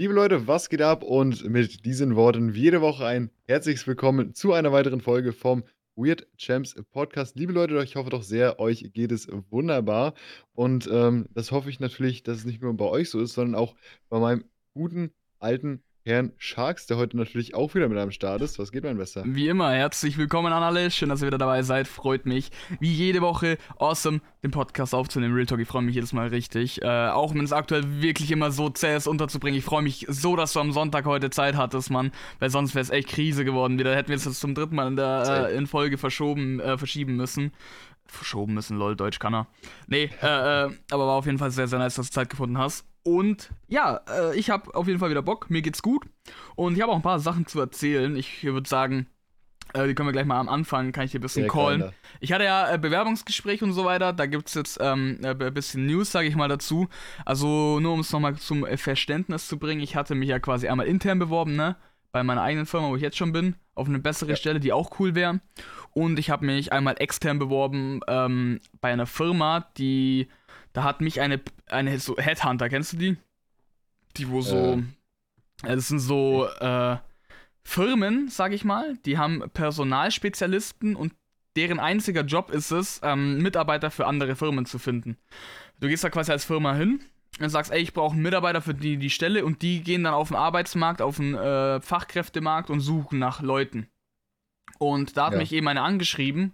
Liebe Leute, was geht ab? Und mit diesen Worten wie jede Woche ein herzliches Willkommen zu einer weiteren Folge vom Weird Champs Podcast. Liebe Leute, ich hoffe doch sehr, euch geht es wunderbar. Und ähm, das hoffe ich natürlich, dass es nicht nur bei euch so ist, sondern auch bei meinem guten alten Herrn Sharks, der heute natürlich auch wieder mit am Start ist. Was geht, mein Bester? Wie immer, herzlich willkommen an alle. Schön, dass ihr wieder dabei seid. Freut mich, wie jede Woche, awesome, den Podcast aufzunehmen. Real Talk, ich freue mich jedes Mal richtig. Äh, auch wenn es aktuell wirklich immer so zäh ist, unterzubringen. Ich freue mich so, dass du am Sonntag heute Zeit hattest, Mann. Weil sonst wäre es echt Krise geworden. Wieder hätten wir es jetzt zum dritten Mal in der äh, in Folge verschoben, äh, verschieben müssen verschoben müssen, lol, Deutsch kann er. Nee, äh, äh, aber war auf jeden Fall sehr, sehr nice, dass du Zeit gefunden hast. Und ja, äh, ich habe auf jeden Fall wieder Bock. Mir geht's gut. Und ich habe auch ein paar Sachen zu erzählen. Ich würde sagen, äh, die können wir gleich mal am Anfang, kann ich hier ein bisschen callen. Ich hatte ja äh, Bewerbungsgespräch und so weiter. Da gibt es jetzt ähm, ein äh, bisschen News, sage ich mal dazu. Also nur um es nochmal zum äh, Verständnis zu bringen. Ich hatte mich ja quasi einmal intern beworben, ne? Bei meiner eigenen Firma, wo ich jetzt schon bin. Auf eine bessere ja. Stelle, die auch cool wäre. Und ich habe mich einmal extern beworben ähm, bei einer Firma, die da hat mich eine, eine so Headhunter, kennst du die? Die wo so, äh. das sind so äh, Firmen, sag ich mal, die haben Personalspezialisten und deren einziger Job ist es, ähm, Mitarbeiter für andere Firmen zu finden. Du gehst da quasi als Firma hin und sagst, ey, ich brauche einen Mitarbeiter für die, die Stelle und die gehen dann auf den Arbeitsmarkt, auf den äh, Fachkräftemarkt und suchen nach Leuten. Und da hat ja. mich eben eine angeschrieben,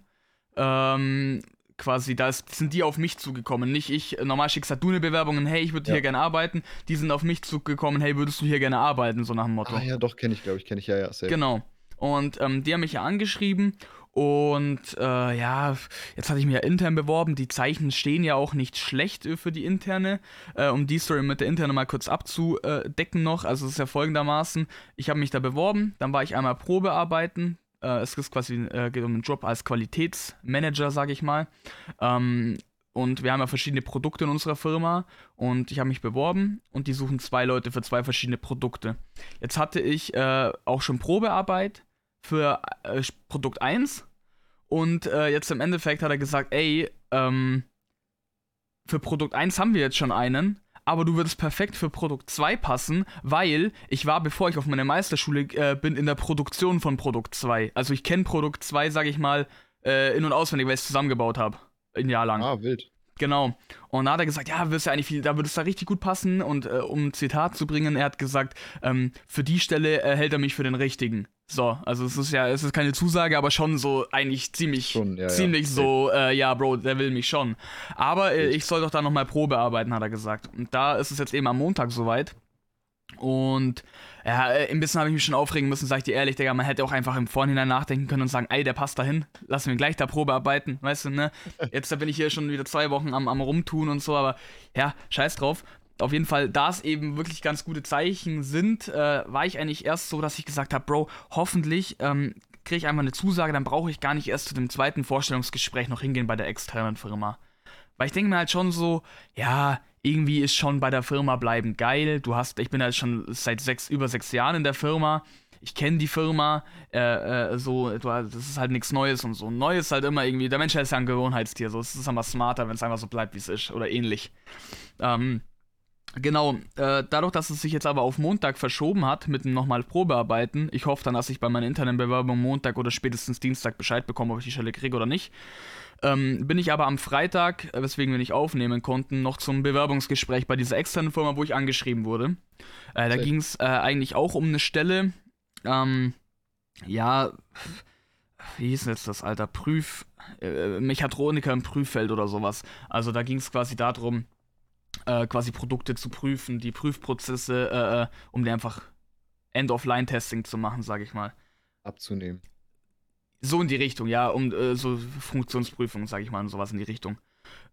ähm, quasi, da ist, sind die auf mich zugekommen, nicht ich. Normal schickst halt du eine Bewerbung, hey, ich würde ja. hier gerne arbeiten. Die sind auf mich zugekommen, hey, würdest du hier gerne arbeiten, so nach dem Motto. Ah ja, doch, kenne ich, glaube ich, kenne ich, ja, ja. Safe. Genau. Und ähm, die haben mich ja angeschrieben und äh, ja, jetzt hatte ich mich ja intern beworben. Die Zeichen stehen ja auch nicht schlecht äh, für die interne. Äh, um die Story mit der interne mal kurz abzudecken noch. Also es ist ja folgendermaßen, ich habe mich da beworben, dann war ich einmal Probearbeiten, äh, es ist quasi äh, geht um einen Job als Qualitätsmanager, sage ich mal. Ähm, und wir haben ja verschiedene Produkte in unserer Firma und ich habe mich beworben und die suchen zwei Leute für zwei verschiedene Produkte. Jetzt hatte ich äh, auch schon Probearbeit für äh, Produkt 1 und äh, jetzt im Endeffekt hat er gesagt, ey, ähm, für Produkt 1 haben wir jetzt schon einen, aber du würdest perfekt für Produkt 2 passen, weil ich war, bevor ich auf meine Meisterschule äh, bin, in der Produktion von Produkt 2. Also ich kenne Produkt 2, sage ich mal, äh, in- und auswendig, weil ich es zusammengebaut habe. Ein Jahr lang. Ah, wild. Genau. Und da hat er gesagt, ja, wirst ja eigentlich viel, da würde es da richtig gut passen. Und äh, um ein Zitat zu bringen, er hat gesagt, ähm, für die Stelle äh, hält er mich für den richtigen. So, also es ist ja, es ist keine Zusage, aber schon so eigentlich ziemlich, schon, ja, ziemlich ja. so, äh, ja, Bro, der will mich schon. Aber äh, ich soll doch da nochmal Probe arbeiten, hat er gesagt. Und da ist es jetzt eben am Montag soweit. Und ja, äh, ein bisschen habe ich mich schon aufregen müssen, sag ich dir ehrlich, Digga. Man hätte auch einfach im Vorhinein nachdenken können und sagen, ey, der passt dahin, lassen wir gleich da Probe arbeiten, weißt du, ne? Jetzt da bin ich hier schon wieder zwei Wochen am, am Rumtun und so, aber ja, scheiß drauf. Auf jeden Fall, da es eben wirklich ganz gute Zeichen sind, äh, war ich eigentlich erst so, dass ich gesagt habe, Bro, hoffentlich ähm, kriege ich einmal eine Zusage, dann brauche ich gar nicht erst zu dem zweiten Vorstellungsgespräch noch hingehen bei der externen Firma. Weil ich denke mir halt schon so, ja, irgendwie ist schon bei der Firma bleiben geil. Du hast, ich bin halt schon seit sechs, über sechs Jahren in der Firma. Ich kenne die Firma, äh, äh, so, du, das ist halt nichts Neues und so. Neues halt immer irgendwie, der Mensch ist ja ein Gewohnheitstier, so, es ist einfach smarter, wenn es einfach so bleibt, wie es ist, oder ähnlich. Ähm, Genau, äh, dadurch, dass es sich jetzt aber auf Montag verschoben hat mit nochmal Probearbeiten, ich hoffe dann, dass ich bei meiner internen Bewerbung Montag oder spätestens Dienstag Bescheid bekomme, ob ich die Stelle kriege oder nicht. Ähm, bin ich aber am Freitag, äh, weswegen wir nicht aufnehmen konnten, noch zum Bewerbungsgespräch bei dieser externen Firma, wo ich angeschrieben wurde. Äh, da ging es äh, eigentlich auch um eine Stelle, ähm, ja, wie hieß denn jetzt das, Alter? Prüf, äh, Mechatroniker im Prüffeld oder sowas. Also da ging es quasi darum, äh, quasi Produkte zu prüfen, die Prüfprozesse, äh, äh um die einfach End-of-Line-Testing zu machen, sage ich mal. Abzunehmen. So in die Richtung, ja, um äh, so Funktionsprüfungen, sage ich mal, und sowas in die Richtung.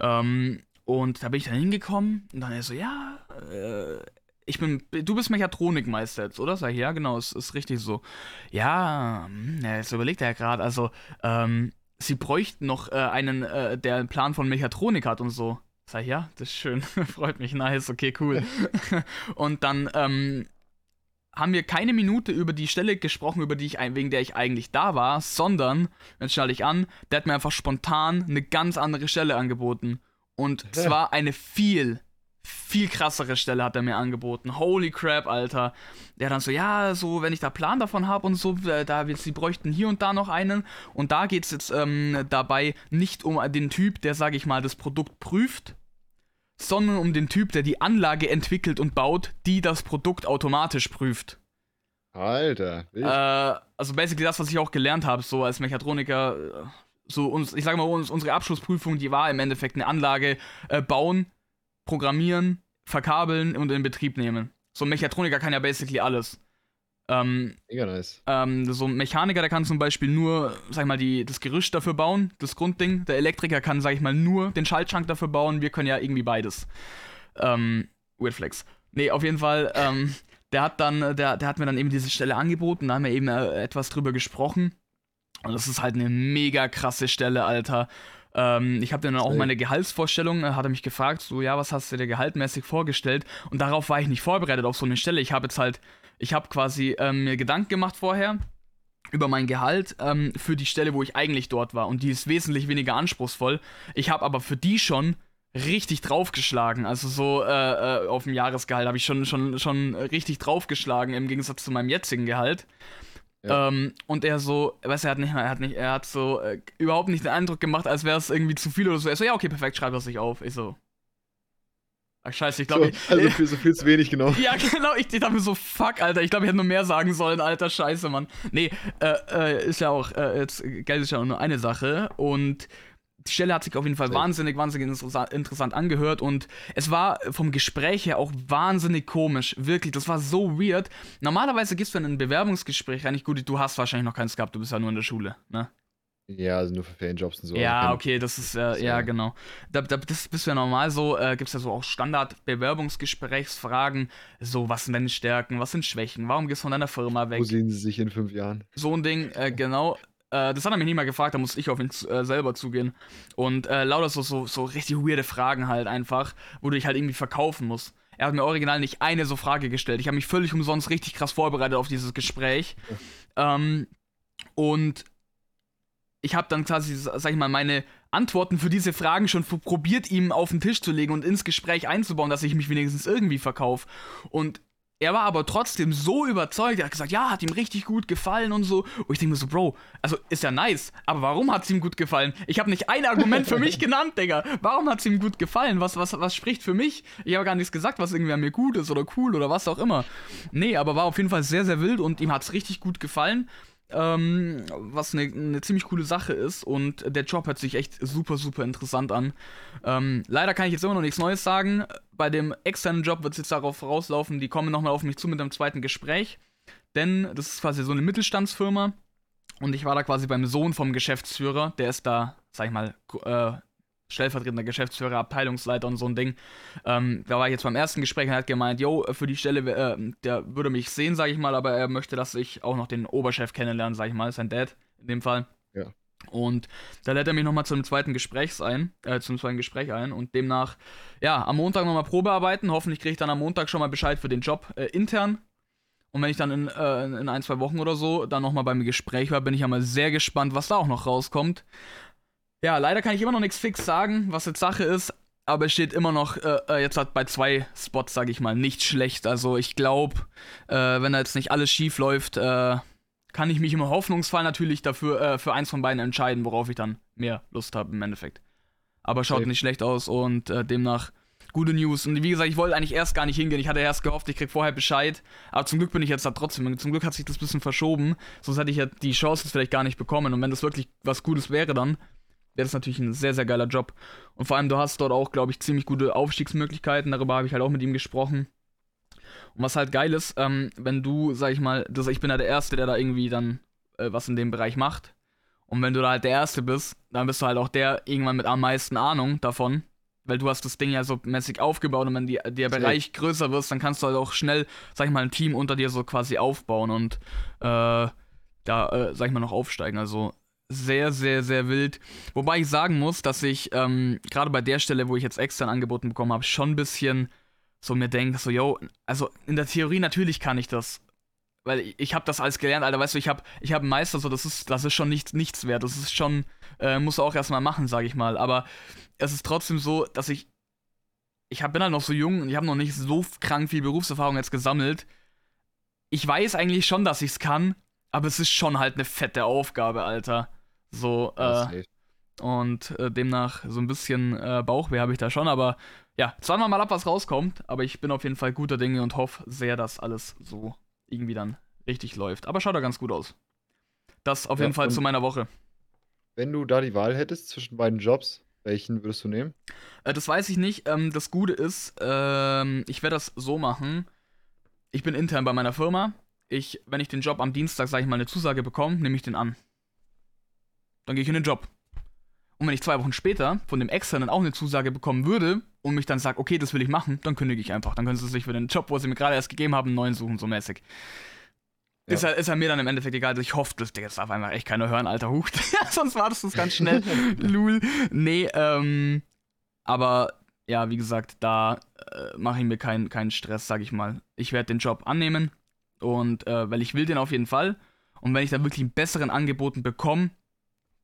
Ähm, und da bin ich dann hingekommen und dann er so, ja, äh, ich bin, du bist Mechatronikmeister jetzt, oder? Sag ich, ja, genau, es ist, ist richtig so. Ja, hm, ja jetzt überlegt er ja gerade, also, ähm, sie bräuchten noch äh, einen, äh, der einen Plan von Mechatronik hat und so. Sag ich, ja, das ist schön, freut mich, nice, okay, cool. und dann, ähm, haben wir keine Minute über die Stelle gesprochen, über die ich wegen der ich eigentlich da war, sondern, jetzt schalte ich an, der hat mir einfach spontan eine ganz andere Stelle angeboten. Und zwar eine viel, viel krassere Stelle hat er mir angeboten. Holy crap, Alter. Der dann so, ja, so, wenn ich da Plan davon habe und so, äh, da sie bräuchten hier und da noch einen. Und da geht es jetzt ähm, dabei nicht um den Typ, der, sage ich mal, das Produkt prüft, sondern um den Typ, der die Anlage entwickelt und baut, die das Produkt automatisch prüft. Alter. Äh, also basically das, was ich auch gelernt habe, so als Mechatroniker. Äh, so uns, ich sage mal, uns, unsere Abschlussprüfung, die war im Endeffekt eine Anlage äh, bauen, programmieren, verkabeln und in Betrieb nehmen. So ein Mechatroniker kann ja basically alles. Ähm, Mega nice. Ähm, so ein Mechaniker, der kann zum Beispiel nur, sag ich mal, die, das Gerüst dafür bauen, das Grundding. Der Elektriker kann, sag ich mal, nur den Schaltschrank dafür bauen. Wir können ja irgendwie beides. Ähm, Weird Flex. Nee, auf jeden Fall, ähm, der hat dann, der, der hat mir dann eben diese Stelle angeboten, da haben wir eben äh, etwas drüber gesprochen. Und das ist halt eine mega krasse Stelle, Alter. Ähm, ich habe dann auch meine Gehaltsvorstellung, äh, hat er mich gefragt, so, ja, was hast du dir gehaltmäßig vorgestellt? Und darauf war ich nicht vorbereitet auf so eine Stelle. Ich habe jetzt halt, ich habe quasi ähm, mir Gedanken gemacht vorher über mein Gehalt ähm, für die Stelle, wo ich eigentlich dort war. Und die ist wesentlich weniger anspruchsvoll. Ich habe aber für die schon richtig draufgeschlagen. Also so äh, äh, auf dem Jahresgehalt habe ich schon, schon, schon richtig draufgeschlagen im Gegensatz zu meinem jetzigen Gehalt. Ja. Ähm, und er so, weißt du, er hat nicht, er hat nicht, er hat so äh, überhaupt nicht den Eindruck gemacht, als wäre es irgendwie zu viel oder so. Er so, ja, okay, perfekt, schreib das nicht auf. Ich so. Ach, scheiße, ich glaube. So, also viel, so viel zu wenig, genau. ja, genau, ich, ich dachte mir so, fuck, Alter, ich glaube, ich hätte nur mehr sagen sollen, Alter, scheiße, Mann. Nee, äh, äh, ist ja auch, äh, jetzt, Geld ist ja nur eine Sache und die Stelle hat sich auf jeden Fall wahnsinnig, wahnsinnig interessant angehört und es war vom Gespräch her auch wahnsinnig komisch. Wirklich, das war so weird. Normalerweise gehst du in ein Bewerbungsgespräch eigentlich gut, du hast wahrscheinlich noch keins gehabt, du bist ja nur in der Schule, ne? Ja, also nur für Ferienjobs und so. Ja, also okay, das ist, äh, ja, genau. Da, da, das bist du ja normal so, äh, gibt es ja so auch Standard-Bewerbungsgesprächsfragen, so, was sind deine Stärken, was sind Schwächen, warum gehst du von deiner Firma weg? Wo sehen sie sich in fünf Jahren? So ein Ding, äh, genau. Äh, das hat er mich nie mal gefragt, da muss ich auf ihn äh, selber zugehen. Und äh, lauter so, so, so richtig weirde Fragen halt einfach, wo du dich halt irgendwie verkaufen musst. Er hat mir original nicht eine so Frage gestellt. Ich habe mich völlig umsonst richtig krass vorbereitet auf dieses Gespräch. Ähm, und ich habe dann quasi, sag ich mal, meine Antworten für diese Fragen schon probiert, ihm auf den Tisch zu legen und ins Gespräch einzubauen, dass ich mich wenigstens irgendwie verkaufe. Und er war aber trotzdem so überzeugt, er hat gesagt, ja, hat ihm richtig gut gefallen und so. Und ich denke mir so, Bro, also ist ja nice, aber warum hat es ihm gut gefallen? Ich habe nicht ein Argument für mich genannt, Digga. Warum hat es ihm gut gefallen? Was, was, was spricht für mich? Ich habe gar nichts gesagt, was irgendwie an mir gut ist oder cool oder was auch immer. Nee, aber war auf jeden Fall sehr, sehr wild und ihm hat es richtig gut gefallen ähm, was eine ne ziemlich coole Sache ist und der Job hört sich echt super, super interessant an. Ähm, leider kann ich jetzt immer noch nichts Neues sagen. Bei dem externen Job wird es jetzt darauf rauslaufen, die kommen nochmal auf mich zu mit einem zweiten Gespräch, denn das ist quasi so eine Mittelstandsfirma und ich war da quasi beim Sohn vom Geschäftsführer, der ist da, sag ich mal, äh, stellvertretender Geschäftsführer, Abteilungsleiter und so ein Ding. Ähm, da war ich jetzt beim ersten Gespräch und hat gemeint, yo, für die Stelle, äh, der würde mich sehen, sag ich mal, aber er möchte, dass ich auch noch den Oberchef kennenlerne, sag ich mal, sein Dad in dem Fall. Ja. Und da lädt er mich nochmal zum zweiten Gespräch ein, äh, zum zweiten Gespräch ein und demnach, ja, am Montag nochmal Probearbeiten. Hoffentlich kriege ich dann am Montag schon mal Bescheid für den Job äh, intern. Und wenn ich dann in, äh, in ein, zwei Wochen oder so dann nochmal beim Gespräch war, bin ich ja mal sehr gespannt, was da auch noch rauskommt. Ja, leider kann ich immer noch nichts fix sagen, was jetzt Sache ist. Aber es steht immer noch, äh, äh jetzt hat bei zwei Spots, sage ich mal, nicht schlecht. Also ich glaube, äh, wenn da jetzt nicht alles schief läuft, äh, kann ich mich im Hoffnungsfall natürlich dafür äh, für eins von beiden entscheiden, worauf ich dann mehr Lust habe im Endeffekt. Aber schaut okay. nicht schlecht aus und äh, demnach gute News. Und wie gesagt, ich wollte eigentlich erst gar nicht hingehen. Ich hatte erst gehofft, ich krieg vorher Bescheid. Aber zum Glück bin ich jetzt da trotzdem. Zum Glück hat sich das ein bisschen verschoben. Sonst hätte ich ja die Chance vielleicht gar nicht bekommen. Und wenn das wirklich was Gutes wäre, dann wäre das natürlich ein sehr, sehr geiler Job. Und vor allem, du hast dort auch, glaube ich, ziemlich gute Aufstiegsmöglichkeiten. Darüber habe ich halt auch mit ihm gesprochen. Und was halt geil ist, ähm, wenn du, sag ich mal, das, ich bin ja der Erste, der da irgendwie dann äh, was in dem Bereich macht. Und wenn du da halt der Erste bist, dann bist du halt auch der irgendwann mit am meisten Ahnung davon. Weil du hast das Ding ja so mäßig aufgebaut und wenn die, der Bereich größer wird, dann kannst du halt auch schnell, sag ich mal, ein Team unter dir so quasi aufbauen und äh, da, äh, sag ich mal, noch aufsteigen. Also sehr, sehr, sehr wild. Wobei ich sagen muss, dass ich ähm, gerade bei der Stelle, wo ich jetzt extern angeboten bekommen habe, schon ein bisschen so mir denke, so, yo, also in der Theorie natürlich kann ich das. Weil ich, ich habe das alles gelernt, Alter, weißt du, ich habe ich hab einen Meister, so, das ist, das ist schon nicht, nichts wert. Das ist schon, äh, musst du auch erstmal machen, sage ich mal. Aber es ist trotzdem so, dass ich ich hab, bin halt noch so jung und ich habe noch nicht so krank viel Berufserfahrung jetzt gesammelt. Ich weiß eigentlich schon, dass ich es kann, aber es ist schon halt eine fette Aufgabe, Alter. So, äh, und äh, demnach so ein bisschen äh, Bauchweh habe ich da schon, aber ja, wir mal ab, was rauskommt. Aber ich bin auf jeden Fall guter Dinge und hoffe sehr, dass alles so irgendwie dann richtig läuft. Aber schaut da ganz gut aus. Das auf ja, jeden Fall zu meiner Woche. Wenn du da die Wahl hättest zwischen beiden Jobs, welchen würdest du nehmen? Äh, das weiß ich nicht. Ähm, das Gute ist, ähm, ich werde das so machen. Ich bin intern bei meiner Firma. Ich, wenn ich den Job am Dienstag, sage ich mal, eine Zusage bekomme, nehme ich den an. Dann gehe ich in den Job. Und wenn ich zwei Wochen später von dem Externen auch eine Zusage bekommen würde und mich dann sagt, okay, das will ich machen, dann kündige ich einfach. Dann können sie sich für den Job, wo sie mir gerade erst gegeben haben, einen neuen suchen, so mäßig. Ja. Ist, ja, ist ja mir dann im Endeffekt egal. Ich hoffe, das, das darf einfach echt keiner hören, alter Hucht. Sonst war das das ganz schnell. Lul. Nee, ähm. Aber ja, wie gesagt, da äh, mache ich mir keinen kein Stress, sag ich mal. Ich werde den Job annehmen. Und äh, weil ich will den auf jeden Fall. Und wenn ich da wirklich einen besseren Angeboten bekomme,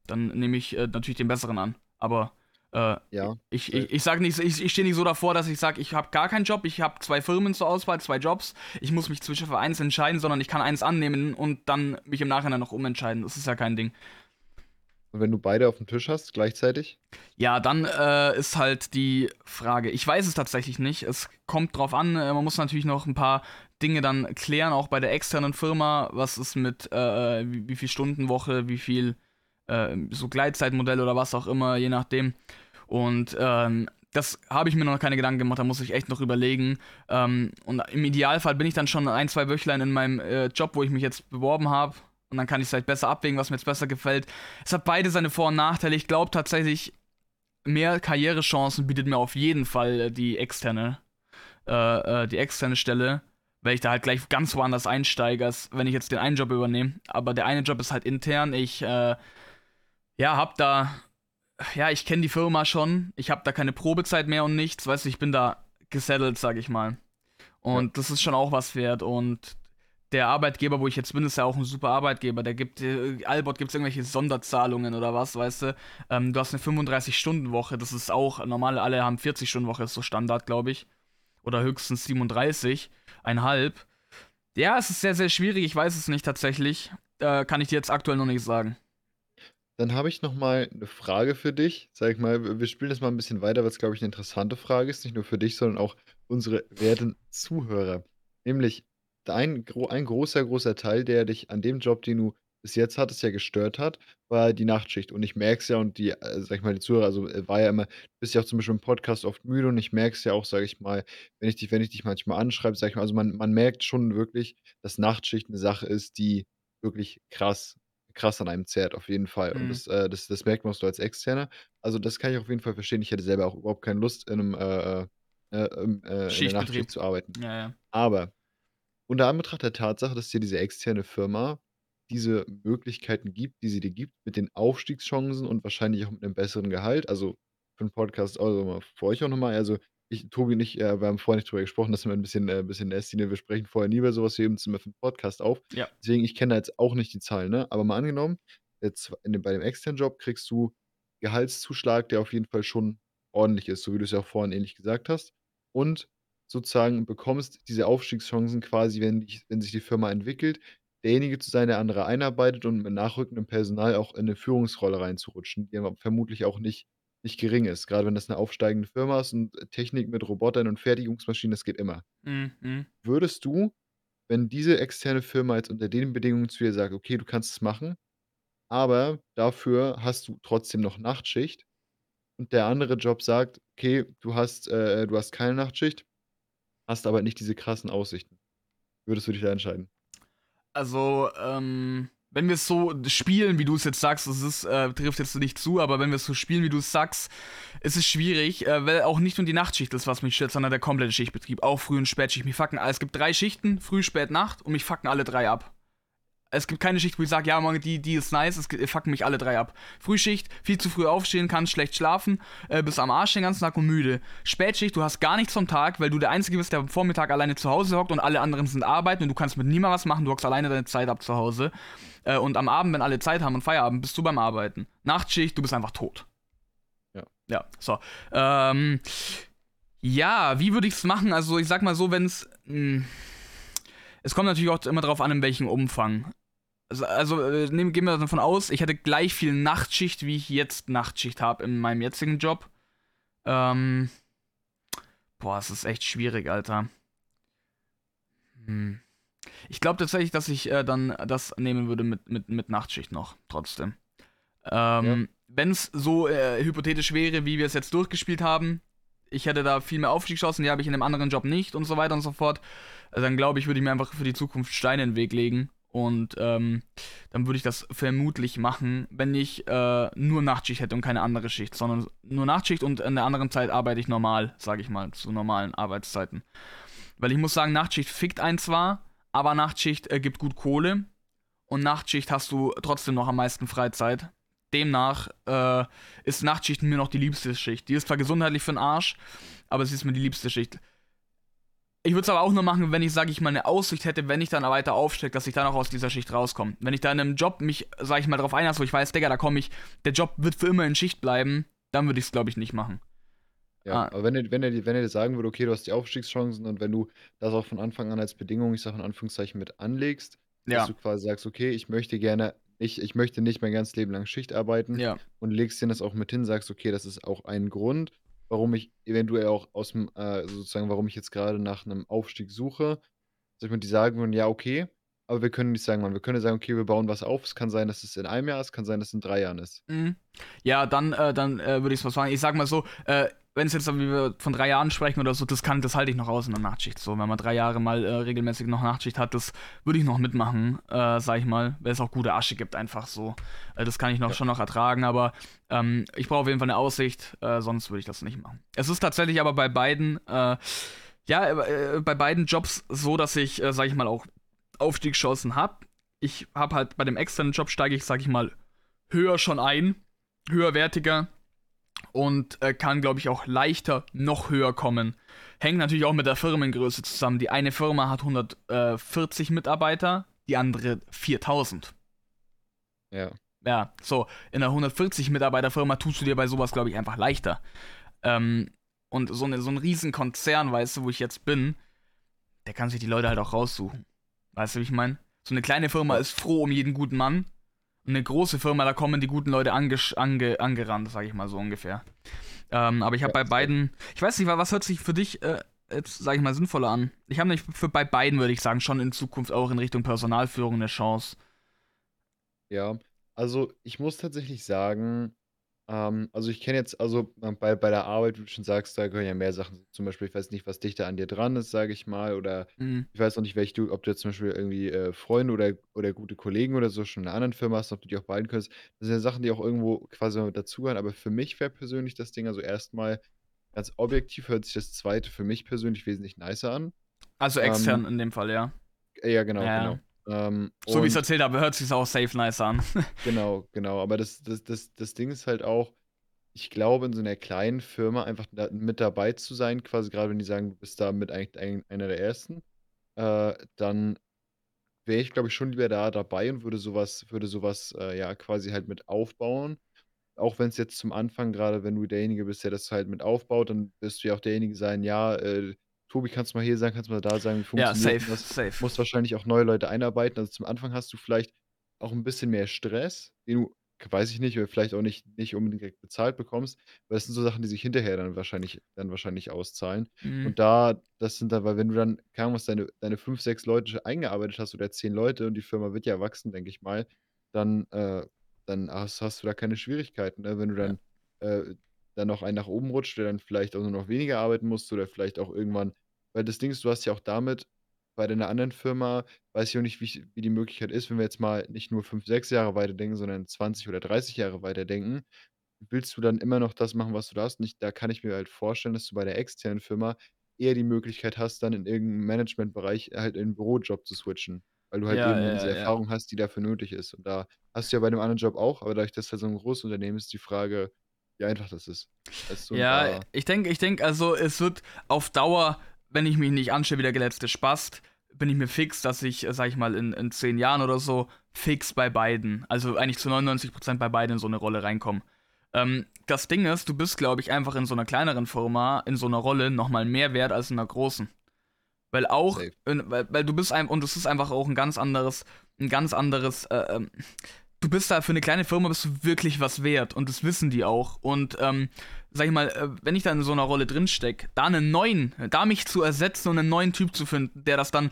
dann nehme ich äh, natürlich den besseren an. Aber äh, ja. Ich, ich, ich sage nicht, ich, ich stehe nicht so davor, dass ich sage, ich habe gar keinen Job, ich habe zwei Firmen zur Auswahl, zwei Jobs, ich muss mich zwischen für eins entscheiden, sondern ich kann eins annehmen und dann mich im Nachhinein noch umentscheiden. Das ist ja kein Ding. Und wenn du beide auf dem Tisch hast, gleichzeitig? Ja, dann äh, ist halt die Frage. Ich weiß es tatsächlich nicht. Es kommt drauf an. Äh, man muss natürlich noch ein paar Dinge dann klären, auch bei der externen Firma. Was ist mit äh, wie, wie viel Stundenwoche, wie viel äh, so Gleitzeitmodell oder was auch immer, je nachdem. Und ähm, das habe ich mir noch keine Gedanken gemacht, da muss ich echt noch überlegen. Ähm, und im Idealfall bin ich dann schon ein, zwei Wöchlein in meinem äh, Job, wo ich mich jetzt beworben habe. Und dann kann ich es halt besser abwägen, was mir jetzt besser gefällt. Es hat beide seine Vor- und Nachteile. Ich glaube tatsächlich, mehr Karrierechancen bietet mir auf jeden Fall äh, die externe, äh, äh, die externe Stelle, weil ich da halt gleich ganz woanders einsteige, als wenn ich jetzt den einen Job übernehme. Aber der eine Job ist halt intern. Ich äh, ja, hab da, ja, ich kenne die Firma schon. Ich habe da keine Probezeit mehr und nichts. Weißt du, ich bin da gesettelt, sag ich mal. Und ja. das ist schon auch was wert. Und der Arbeitgeber, wo ich jetzt bin, ist ja auch ein super Arbeitgeber. Der gibt, äh, Albert gibt es irgendwelche Sonderzahlungen oder was, weißt du. Ähm, du hast eine 35-Stunden-Woche, das ist auch normal, alle haben 40-Stunden-Woche, ist so Standard, glaube ich. Oder höchstens 37,5. Ja, es ist sehr, sehr schwierig, ich weiß es nicht tatsächlich. Äh, kann ich dir jetzt aktuell noch nicht sagen. Dann habe ich noch mal 'ne Frage für dich. Sag ich mal, wir spielen das mal ein bisschen weiter, weil's, glaube ich, eine interessante Frage ist, nicht nur für dich, sondern auch unsere werten Zuhörer. Nämlich gro ein großer, großer Teil, der dich an dem Job, den du bis jetzt hattest, ja gestört hat, war die Nachtschicht. Und ich merke es ja und die, äh, sage ich mal, die Zuhörer also, äh, war ja immer du bist ja auch zum Beispiel im Podcast oft müde und ich merke es ja auch, sage ich mal, wenn ich dich wenn ich dich manchmal anschreibe, sage ich mal also, man man merkt schon wirklich, dass Nachtschicht eine Sache ist, die wirklich krass krass an einem zerrt, auf jeden Fall. Und Mhm. das, äh, das, das merkt man auch so als Externer. Also das kann ich auf jeden Fall verstehen. Ich hätte selber auch überhaupt keine Lust, in einem äh, äh, äh, im, äh, in der Nachtschicht zu arbeiten. Ja, ja. Aber unter Anbetracht der Tatsache, dass dir diese externe Firma diese Möglichkeiten gibt, die sie dir gibt, mit den Aufstiegschancen und wahrscheinlich auch mit einem besseren Gehalt. Also für 'n Podcast, also mal für euch auch noch mal, also ich Tobi und ich, äh, wir haben vorher nicht drüber gesprochen, das ist immer 'n bisschen äh, bisschen nasty, ne? Wir sprechen vorher nie über so was, wir heben es immer für 'n Podcast auf. Ja. Deswegen, ich kenne da jetzt auch nicht die Zahlen, ne? Aber mal angenommen, jetzt in dem bei dem externen Job kriegst du Gehaltszuschlag, der auf jeden Fall schon ordentlich ist, so wie du's ja auch vorhin ähnlich gesagt hast. Und sozusagen bekommst diese Aufstiegschancen quasi, wenn dich wenn sich die Firma entwickelt, derjenige zu sein, der andere einarbeitet und mit nachrückendem Personal auch in 'ne Führungsrolle reinzurutschen, die aber vermutlich auch nicht nicht gering ist. Grade wenn das 'ne aufsteigende Firma ist und Technik mit Robotern und Fertigungsmaschinen, das geht immer. Mhm, mhm. Würdest du, wenn diese externe Firma jetzt unter den Bedingungen zu dir sagt: „Okay, du kannst es machen, aber dafür hast du trotzdem noch Nachtschicht“ und der andere Job sagt: „Okay, du hast äh, du hast keine Nachtschicht, hast aber nicht diese krassen Aussichten.“ Würdest du dich da entscheiden? Also, ähm, wenn wir es so spielen, wie du es jetzt sagst, das ist, äh, trifft jetzt nicht zu, aber wenn wir es so spielen, wie du es sagst, ist es schwierig, äh, weil auch nicht nur die Nachtschicht ist, was mich stört, sondern der komplette Schichtbetrieb. Auch Früh- und Spätschicht. Mich fucken, es gibt drei Schichten, Früh, Spät, Nacht und mich fucken alle drei ab. Es gibt keine Schicht, wo ich sage, ja, Mann, die, die ist nice, es fucken mich alle drei ab. Frühschicht, viel zu früh aufstehen, kannst schlecht schlafen, äh, bist am Arsch den ganzen Tag und müde. Spätschicht, du hast gar nichts vom Tag, weil du der Einzige bist, der am Vormittag alleine zu Hause hockt und alle anderen sind arbeiten und du kannst mit niemandem was machen, du hockst alleine deine Zeit ab zu Hause. Äh, und am Abend, wenn alle Zeit haben und Feierabend, bist du beim Arbeiten. Nachtschicht, du bist einfach tot. Ja. Ja, so. Ähm, Ja, wie würde ich es machen? Also, ich sag mal so, wenn es. Hm, es kommt natürlich auch immer darauf an, in welchem Umfang. Also, also äh, gehen wir davon aus, ich hätte gleich viel Nachtschicht, wie ich jetzt Nachtschicht habe in meinem jetzigen Job. Ähm. Boah, es ist echt schwierig, Alter. Hm. Ich glaube tatsächlich, dass ich äh, dann das nehmen würde mit, mit, mit Nachtschicht noch, trotzdem. Ähm, ja. Wenn es so äh, hypothetisch wäre, wie wir es jetzt durchgespielt haben, ich hätte da viel mehr Aufstiegschancen, die habe ich in einem anderen Job nicht und so weiter und so fort, also dann glaube ich, würde ich mir einfach für die Zukunft Steine in den Weg legen. Und ähm, dann würde ich das vermutlich machen, wenn ich äh, nur Nachtschicht hätte und keine andere Schicht, sondern nur Nachtschicht und in der anderen Zeit arbeite ich normal, sage ich mal, zu normalen Arbeitszeiten. Weil ich muss sagen, Nachtschicht fickt einen zwar, aber Nachtschicht äh, gibt gut Kohle und Nachtschicht hast du trotzdem noch am meisten Freizeit. Demnach äh, ist Nachtschicht mir noch die liebste Schicht. Die ist zwar gesundheitlich für den Arsch, aber es ist mir die liebste Schicht. Ich würde es aber auch nur machen, wenn ich, sage ich mal, eine Aussicht hätte, wenn ich dann weiter aufstecke, dass ich dann auch aus dieser Schicht rauskomme. Wenn ich da in einem Job mich, sage ich mal, darauf einlasse, wo ich weiß, Digga, da komme ich, der Job wird für immer in Schicht bleiben, dann würde ich es, glaube ich, nicht machen. Ja, ah. aber wenn er, wenn, er, wenn er dir sagen würde, okay, du hast die Aufstiegschancen und wenn du das auch von Anfang an als Bedingung, ich sage in Anführungszeichen, mit anlegst, ja. dass du quasi sagst, okay, ich möchte gerne, ich, ich möchte nicht mein ganzes Leben lang Schicht arbeiten ja. und legst dir das auch mit hin, sagst, okay, das ist auch ein Grund, warum ich eventuell auch aus dem, äh, sozusagen, warum ich jetzt gerade nach einem Aufstieg suche, sag ich mal, die sagen würden, ja, okay, aber wir können nicht sagen, man, wir können sagen, okay, wir bauen was auf. Es kann sein, dass es in einem Jahr ist, es kann sein, dass es in drei Jahren ist. Mhm. Ja, dann, äh, dann äh, würde ich es was sagen. Ich sag mal so, äh, wenn es jetzt, wie wir von drei Jahren sprechen oder so, das kann, das halte ich noch aus in der Nachtschicht. So, wenn man drei Jahre mal äh, regelmäßig noch Nachtschicht hat, das würde ich noch mitmachen, äh, sag ich mal, weil es auch gute Asche gibt, einfach so. Äh, das kann ich noch ja. schon noch ertragen, aber ähm, ich brauche auf jeden Fall eine Aussicht, äh, sonst würde ich das nicht machen. Es ist tatsächlich aber bei beiden, äh, ja, äh, bei beiden Jobs so, dass ich, äh, sag ich mal, auch Aufstiegschancen habe. Ich habe halt bei dem externen Job steige ich, sag ich mal, höher schon ein, höherwertiger und äh, kann, glaube ich, auch leichter noch höher kommen. Hängt natürlich auch mit der Firmengröße zusammen. Die eine Firma hat 140 Mitarbeiter, die andere 4000. Ja. Ja, so, in einer 140 Mitarbeiter Firma tust du dir bei sowas, glaube ich, einfach leichter. Ähm, und so, eine, so ein Riesenkonzern, weißt du, wo ich jetzt bin, der kann sich die Leute halt auch raussuchen. Weißt du, wie ich meine? So eine kleine Firma ist froh um jeden guten Mann eine große Firma, da kommen die guten Leute ange, ange, angerannt, sag ich mal so ungefähr. Ähm, aber ich habe bei beiden, ich weiß nicht, was hört sich für dich äh, jetzt, sag ich mal, sinnvoller an? Ich habe nicht für bei beiden, würde ich sagen, schon in Zukunft auch in Richtung Personalführung eine Chance. Ja, also ich muss tatsächlich sagen, ähm, also ich kenne jetzt, also ähm, bei, bei der Arbeit, wie du schon sagst, da gehören ja mehr Sachen. Zum Beispiel, ich weiß nicht, was dichter an dir dran ist, sage ich mal. Oder Mhm. ich weiß noch nicht, welche du, ob du jetzt zum Beispiel irgendwie äh, Freunde oder, oder gute Kollegen oder so schon in einer anderen Firma hast, ob du die auch behalten könntest. Das sind ja Sachen, die auch irgendwo quasi dazugehören. Aber für mich wäre persönlich das Ding, also erstmal ganz objektiv hört sich das zweite für mich persönlich wesentlich nicer an. Also extern Ähm, in dem Fall, ja. äh, ja, genau, Ja, genau. Ähm, So wie ich es erzählt habe, hört sich auch safe nice an. genau, genau. Aber das, das, das, das Ding ist halt auch, ich glaube, in so einer kleinen Firma einfach da mit dabei zu sein, quasi gerade wenn die sagen, du bist da mit eigentlich ein, einer der Ersten, äh, dann wäre ich, glaube ich, schon lieber da dabei und würde sowas, würde sowas äh, ja quasi halt mit aufbauen. Auch wenn es jetzt zum Anfang, gerade wenn du derjenige bist, der das halt mit aufbaut, dann wirst du ja auch derjenige sein, ja, äh, Tobi, kannst du mal hier sein, kannst du mal da sagen, wie funktioniert ja, safe, das? safe. Musst wahrscheinlich auch neue Leute einarbeiten. Also zum Anfang hast du vielleicht auch ein bisschen mehr Stress, den du weiß ich nicht, oder vielleicht auch nicht nicht unbedingt direkt bezahlt bekommst, weil das sind so Sachen, die sich hinterher dann wahrscheinlich dann wahrscheinlich auszahlen. Mhm. Und da das sind dann weil wenn du dann, keine was, deine deine 5, 6 Leute eingearbeitet hast oder 10 Leute und die Firma wird ja wachsen, denke ich mal, dann äh, dann hast hast du da keine Schwierigkeiten, ne? Wenn du Ja. dann äh, dann noch einen nach oben rutscht, der dann vielleicht auch nur noch weniger arbeiten muss oder vielleicht auch irgendwann weil das Ding ist, du hast ja auch damit bei deiner anderen Firma weiß ich auch nicht, wie wie die Möglichkeit ist, wenn wir jetzt mal nicht nur 5, 6 Jahre weiterdenken, sondern 20 oder 30 Jahre weiterdenken. Willst du dann immer noch das machen, was du da hast? Und da kann ich mir halt vorstellen, dass du bei der externen Firma eher die Möglichkeit hast, dann in irgendeinem Managementbereich halt in 'n Bürojob zu switchen, weil du halt Ja, eben ja, diese ja. Erfahrung hast, die dafür nötig ist. Und da hast du ja bei dem anderen Job auch, aber dadurch, dass das halt so 'n großes Unternehmen ist, die Frage, wie einfach das ist. Weißt du, Ja, da ich denke, ich denke, also es wird auf Dauer, wenn ich mich nicht anstelle wie der geletzte Spast, bin ich mir fix, dass ich, äh, sag ich mal, in, in zehn Jahren oder so fix bei beiden, also eigentlich zu 99% bei beiden in so eine Rolle reinkomme. Ähm, das Ding ist, du bist, glaube ich, einfach in so einer kleineren Firma, in so einer Rolle, nochmal mehr wert als in einer großen. Weil auch, in, weil, weil, du bist ein, und es ist einfach auch ein ganz anderes, ein ganz anderes, äh, ähm, du bist da für eine kleine Firma bist du wirklich was wert und das wissen die auch. Und ähm, sag ich mal, äh, wenn ich da in so einer Rolle drinstecke, da einen neuen, da mich zu ersetzen und einen neuen Typ zu finden, der das dann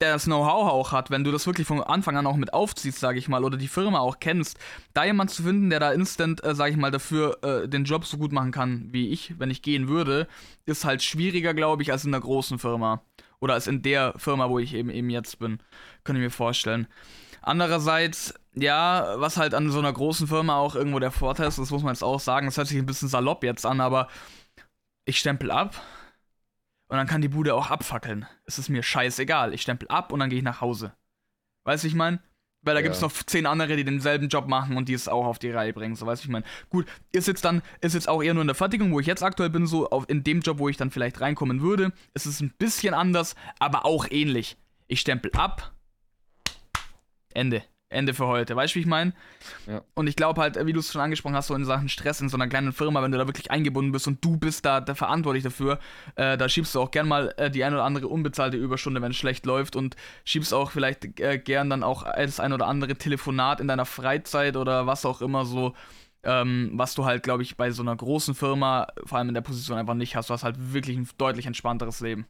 der das Know-how auch hat, wenn du das wirklich von Anfang an auch mit aufziehst, sage ich mal, oder die Firma auch kennst, da jemand zu finden, der da instant, äh, sage ich mal, dafür äh, den Job so gut machen kann wie ich, wenn ich gehen würde, ist halt schwieriger, glaube ich, als in einer großen Firma. Oder als in der Firma, wo ich eben, eben jetzt bin. Könnte ich mir vorstellen. Andererseits, ja, was halt an so einer großen Firma auch irgendwo der Vorteil ist, das muss man jetzt auch sagen, das hört sich ein bisschen salopp jetzt an, aber ich stempel ab, und dann kann die Bude auch abfackeln. Es ist mir scheißegal. Ich stempel ab und dann gehe ich nach Hause. Weißt du, ich meine? Weil da ja. gibt es noch zehn andere, die denselben Job machen und die es auch auf die Reihe bringen. So, weißt du, ich meine? Gut, ist jetzt dann, ist jetzt auch eher nur in der Fertigung, wo ich jetzt aktuell bin, so auf, in dem Job, wo ich dann vielleicht reinkommen würde. Es ist ein bisschen anders, aber auch ähnlich. Ich stempel ab. Ende. Ende für heute. Weißt du, wie ich meine? Ja. Und ich glaube halt, wie du es schon angesprochen hast, so in Sachen Stress in so einer kleinen Firma, wenn du da wirklich eingebunden bist und du bist da der verantwortlich dafür, äh, da schiebst du auch gern mal äh, die ein oder andere unbezahlte Überstunde, wenn es schlecht läuft und schiebst auch vielleicht äh, gern dann auch das ein oder andere Telefonat in deiner Freizeit oder was auch immer so. Ähm, was du halt, glaube ich, bei so einer großen Firma, vor allem in der Position, einfach nicht hast. Du hast halt wirklich ein deutlich entspannteres Leben.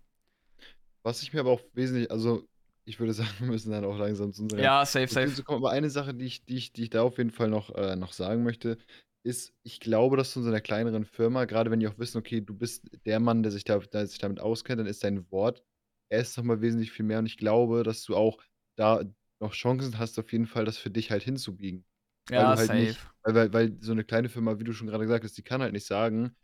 Was ich mir aber auch wesentlich, also ich würde sagen, wir müssen dann auch langsam zu unserer Ja, safe, safe. kommen. Aber eine Sache, die ich, die ich, die ich da auf jeden Fall noch, äh, noch sagen möchte, ist, ich glaube, dass du in so einer kleineren Firma, gerade wenn die auch wissen, okay, du bist der Mann, der sich, da, der sich damit auskennt, dann ist dein Wort erst nochmal wesentlich viel mehr. Und ich glaube, dass du auch da noch Chancen hast, auf jeden Fall das für dich halt hinzubiegen. Ja, halt safe. nicht, weil, weil, weil so eine kleine Firma, wie du schon gerade gesagt hast, die kann halt nicht sagen,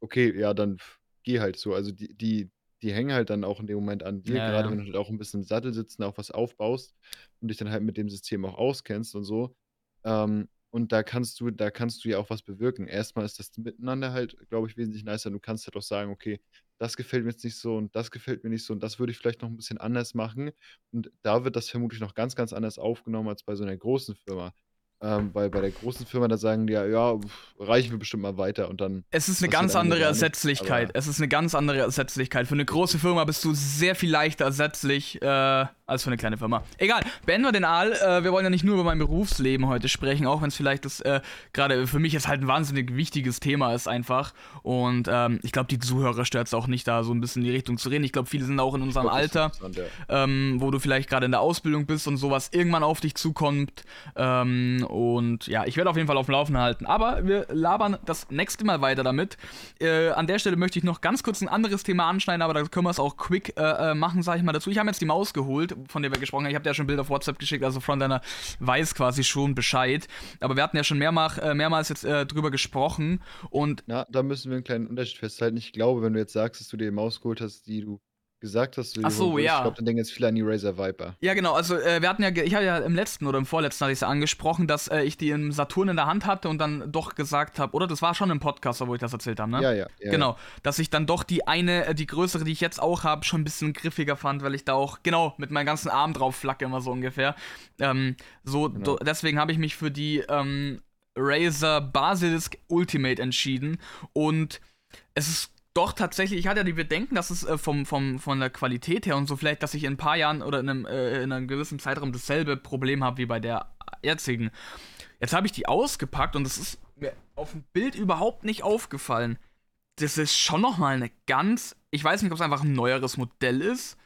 okay, ja, dann geh halt so. Also die, die, die hängen halt dann auch in dem Moment an dir, Ja, gerade ja. wenn du halt auch ein bisschen im Sattel sitzt und auch was aufbaust und dich dann halt mit dem System auch auskennst und so. Ähm, und da kannst du, da kannst du ja auch was bewirken. Erstmal ist das Miteinander halt, glaube ich, wesentlich nicer. Du kannst halt auch sagen, okay, das gefällt mir jetzt nicht so und das gefällt mir nicht so und das würde ich vielleicht noch ein bisschen anders machen. Und da wird das vermutlich noch ganz, ganz anders aufgenommen als bei so einer großen Firma. Ähm, weil bei der großen Firma, da sagen die ja, ja, reichen wir bestimmt mal weiter und dann. Es ist eine ganz andere. Ersetzlichkeit. Es ist eine ganz andere Ersetzlichkeit. Für eine große Firma bist du sehr viel leichter ersetzlich äh, als für eine kleine Firma. Egal, beenden wir den Aal. Äh, wir wollen ja nicht nur über mein Berufsleben heute sprechen, auch wenn es vielleicht das äh, gerade für mich jetzt halt ein wahnsinnig wichtiges Thema ist einfach. Und ähm, ich glaube, die Zuhörer stört es auch nicht, da so ein bisschen in die Richtung zu reden. Ich glaube, viele sind auch in unserem ist Alter ja. ähm, wo du vielleicht gerade in der Ausbildung bist und sowas irgendwann auf dich zukommt. Ähm, und ja, ich werde auf jeden Fall auf dem Laufenden halten. Aber wir labern das nächste Mal weiter damit. Äh, an der Stelle möchte ich noch ganz kurz ein anderes Thema anschneiden, aber da können wir es auch quick äh, äh, machen, sage ich mal dazu. Ich habe jetzt die Maus geholt, von der wir gesprochen haben. Ich habe dir ja schon Bilder auf WhatsApp geschickt, also Frontliner weiß quasi schon Bescheid. Aber wir hatten ja schon mehrmals, äh, mehrmals jetzt äh, drüber gesprochen und Na, da müssen wir einen kleinen Unterschied festhalten. Ich glaube, wenn du jetzt sagst, dass du dir die Maus geholt hast, die du gesagt hast, Ach so, ja. ich glaube, dann denken jetzt viele an die Razer Viper. Ja, genau. Also, äh, wir hatten ja, ich habe ja im letzten oder im vorletzten hatte ich es ja angesprochen, dass äh, ich die im Saturn in der Hand hatte und dann doch gesagt habe, oder das war schon im Podcast, wo ich das erzählt habe, ne? Ja, ja. ja Genau, dass ich dann doch die eine, äh, die größere, die ich jetzt auch habe, schon ein bisschen griffiger fand, weil ich da auch, genau, mit meinem ganzen Arm drauf flacke, immer so ungefähr. Ähm, so, Genau. deswegen habe ich mich für die ähm, Razer Basilisk Ultimate entschieden und es ist doch tatsächlich, ich hatte ja die Bedenken, dass es äh, vom, vom, von der Qualität her und so vielleicht, dass ich in ein paar Jahren oder in einem, äh, in einem gewissen Zeitraum dasselbe Problem habe wie bei der jetzigen. Jetzt habe ich die ausgepackt und das ist mir auf dem Bild überhaupt nicht aufgefallen. Das ist schon nochmal eine ganz, ich weiß nicht, ob es einfach ein neueres Modell ist,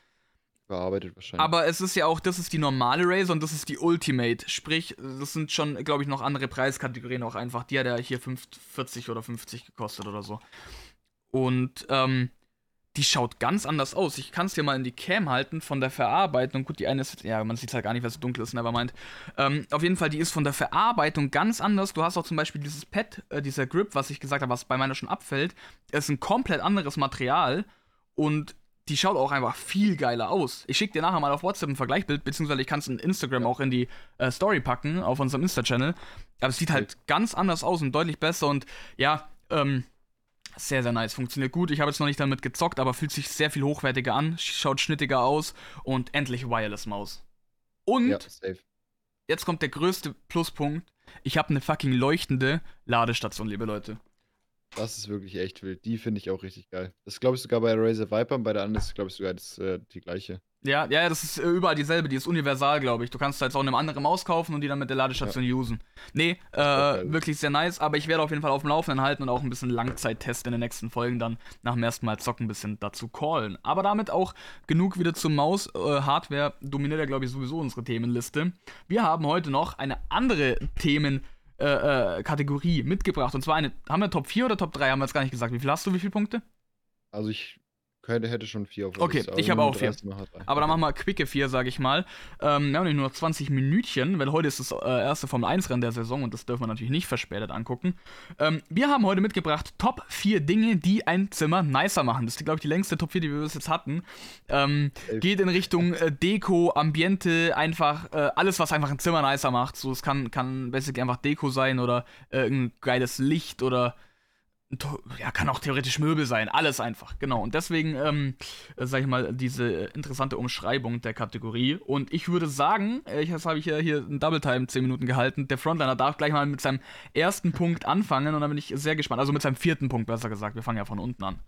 Bearbeitet wahrscheinlich. aber es ist ja auch, das ist die normale Razer und das ist die Ultimate. Sprich, das sind schon, glaube ich, noch andere Preiskategorien auch einfach. Die hat ja hier 40 oder 50 gekostet oder so. Und ähm, die schaut ganz anders aus. Ich kann es dir mal in die Cam halten von der Verarbeitung. Gut, die eine ist, ja, man sieht halt gar nicht, weil es so dunkel ist, nevermind. Ähm, auf jeden Fall, die ist von der Verarbeitung ganz anders. Du hast auch zum Beispiel dieses Pad, äh, dieser Grip, was ich gesagt habe, was bei meiner schon abfällt, ist ein komplett anderes Material und die schaut auch einfach viel geiler aus. Ich schicke dir nachher mal auf WhatsApp ein Vergleichbild, beziehungsweise ich kann es in Instagram auch in die äh, Story packen, auf unserem Insta-Channel. Aber es sieht halt ganz anders aus und deutlich besser und ja, ähm, sehr, sehr nice. Funktioniert gut. Ich habe jetzt noch nicht damit gezockt, aber fühlt sich sehr viel hochwertiger an, schaut schnittiger aus und endlich Wireless-Maus. Und ja, jetzt kommt der größte Pluspunkt. Ich habe eine fucking leuchtende Ladestation, liebe Leute. Das ist wirklich echt wild. Die finde ich auch richtig geil. Das glaube ich sogar bei Razer Viper und bei der anderen ist, glaube ich, sogar das, äh, die gleiche. Ja, ja, das ist äh, überall dieselbe, die ist universal, glaube ich. Du kannst jetzt auch eine andere Maus kaufen und die dann mit der Ladestation ja. usen. Nee, äh, wirklich sehr nice, aber ich werde auf jeden Fall auf dem Laufenden halten und auch ein bisschen Langzeittest in den nächsten Folgen dann nach dem ersten Mal zocken ein bisschen dazu callen. Aber damit auch genug wieder zur Maus. Äh, Hardware dominiert ja, glaube ich, sowieso unsere Themenliste. Wir haben heute noch eine andere Themen- äh, äh, Kategorie mitgebracht. Und zwar eine, haben wir Top 4 oder Top 3? Haben wir jetzt gar nicht gesagt. Wie viel hast du? Wie viele Punkte? Also ich könnte, hätte schon vier auf Okay, Liste, ich habe auch vier. Aber dann machen wir quicke vier, sage ich mal. Ähm, wir haben nur noch 20 Minütchen, weil heute ist das äh, erste Formel 1-Rennen der Saison und das dürfen wir natürlich nicht verspätet angucken. Ähm, wir haben heute mitgebracht Top 4 Dinge, die ein Zimmer nicer machen. Das ist, glaube ich, die längste Top 4, die wir bis jetzt hatten. Ähm, geht in Richtung äh, Deko, Ambiente, einfach äh, alles, was einfach ein Zimmer nicer macht. So, es kann, kann basically einfach Deko sein oder äh, ein geiles Licht oder ja, kann auch theoretisch Möbel sein, alles einfach, genau. Und deswegen, ähm, sag ich mal, diese interessante Umschreibung der Kategorie. Und ich würde sagen, äh, jetzt habe ich ja hier einen Double Time 10 Minuten gehalten. Der Frontliner darf gleich mal mit seinem ersten Punkt anfangen und dann bin ich sehr gespannt. Also mit seinem vierten Punkt, besser gesagt. Wir fangen ja von unten an.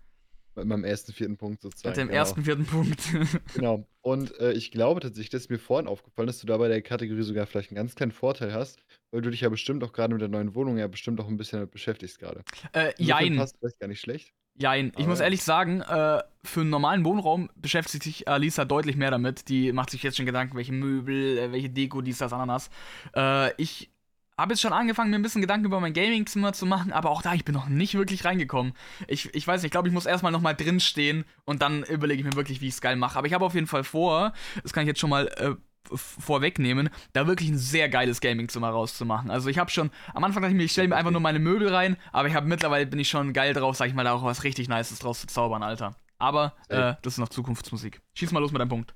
Mit meinem ersten, vierten Punkt sozusagen. Mit dem genau. ersten, vierten Punkt. genau. Und äh, ich glaube tatsächlich, das ist mir vorhin aufgefallen, dass du da bei der Kategorie sogar vielleicht einen ganz kleinen Vorteil hast, weil du dich ja bestimmt auch gerade mit der neuen Wohnung ja bestimmt auch ein bisschen damit beschäftigst gerade. Äh, jein. Passt vielleicht gar nicht schlecht. Jein. Ich muss ehrlich sagen, äh, für einen normalen Wohnraum beschäftigt sich Alisa deutlich mehr damit. Die macht sich jetzt schon Gedanken, welche Möbel, äh, welche Deko, dies, das, Ananas. Äh, ich habe jetzt schon angefangen, mir ein bisschen Gedanken über mein Gaming-Zimmer zu machen, aber auch da, ich bin noch nicht wirklich reingekommen. Ich, ich weiß nicht, ich glaube, ich muss erstmal nochmal drin stehen und dann überlege ich mir wirklich, wie ich es geil mache. Aber ich habe auf jeden Fall vor, das kann ich jetzt schon mal äh, vorwegnehmen, da wirklich ein sehr geiles Gaming-Zimmer rauszumachen. Also ich habe schon, am Anfang dachte ich mir, ich stelle mir einfach nur meine Möbel rein, aber ich habe mittlerweile bin ich schon geil drauf, sag ich mal, da auch was richtig Nices draus zu zaubern, Alter. Aber äh, das ist noch Zukunftsmusik. Schieß mal los mit deinem Punkt.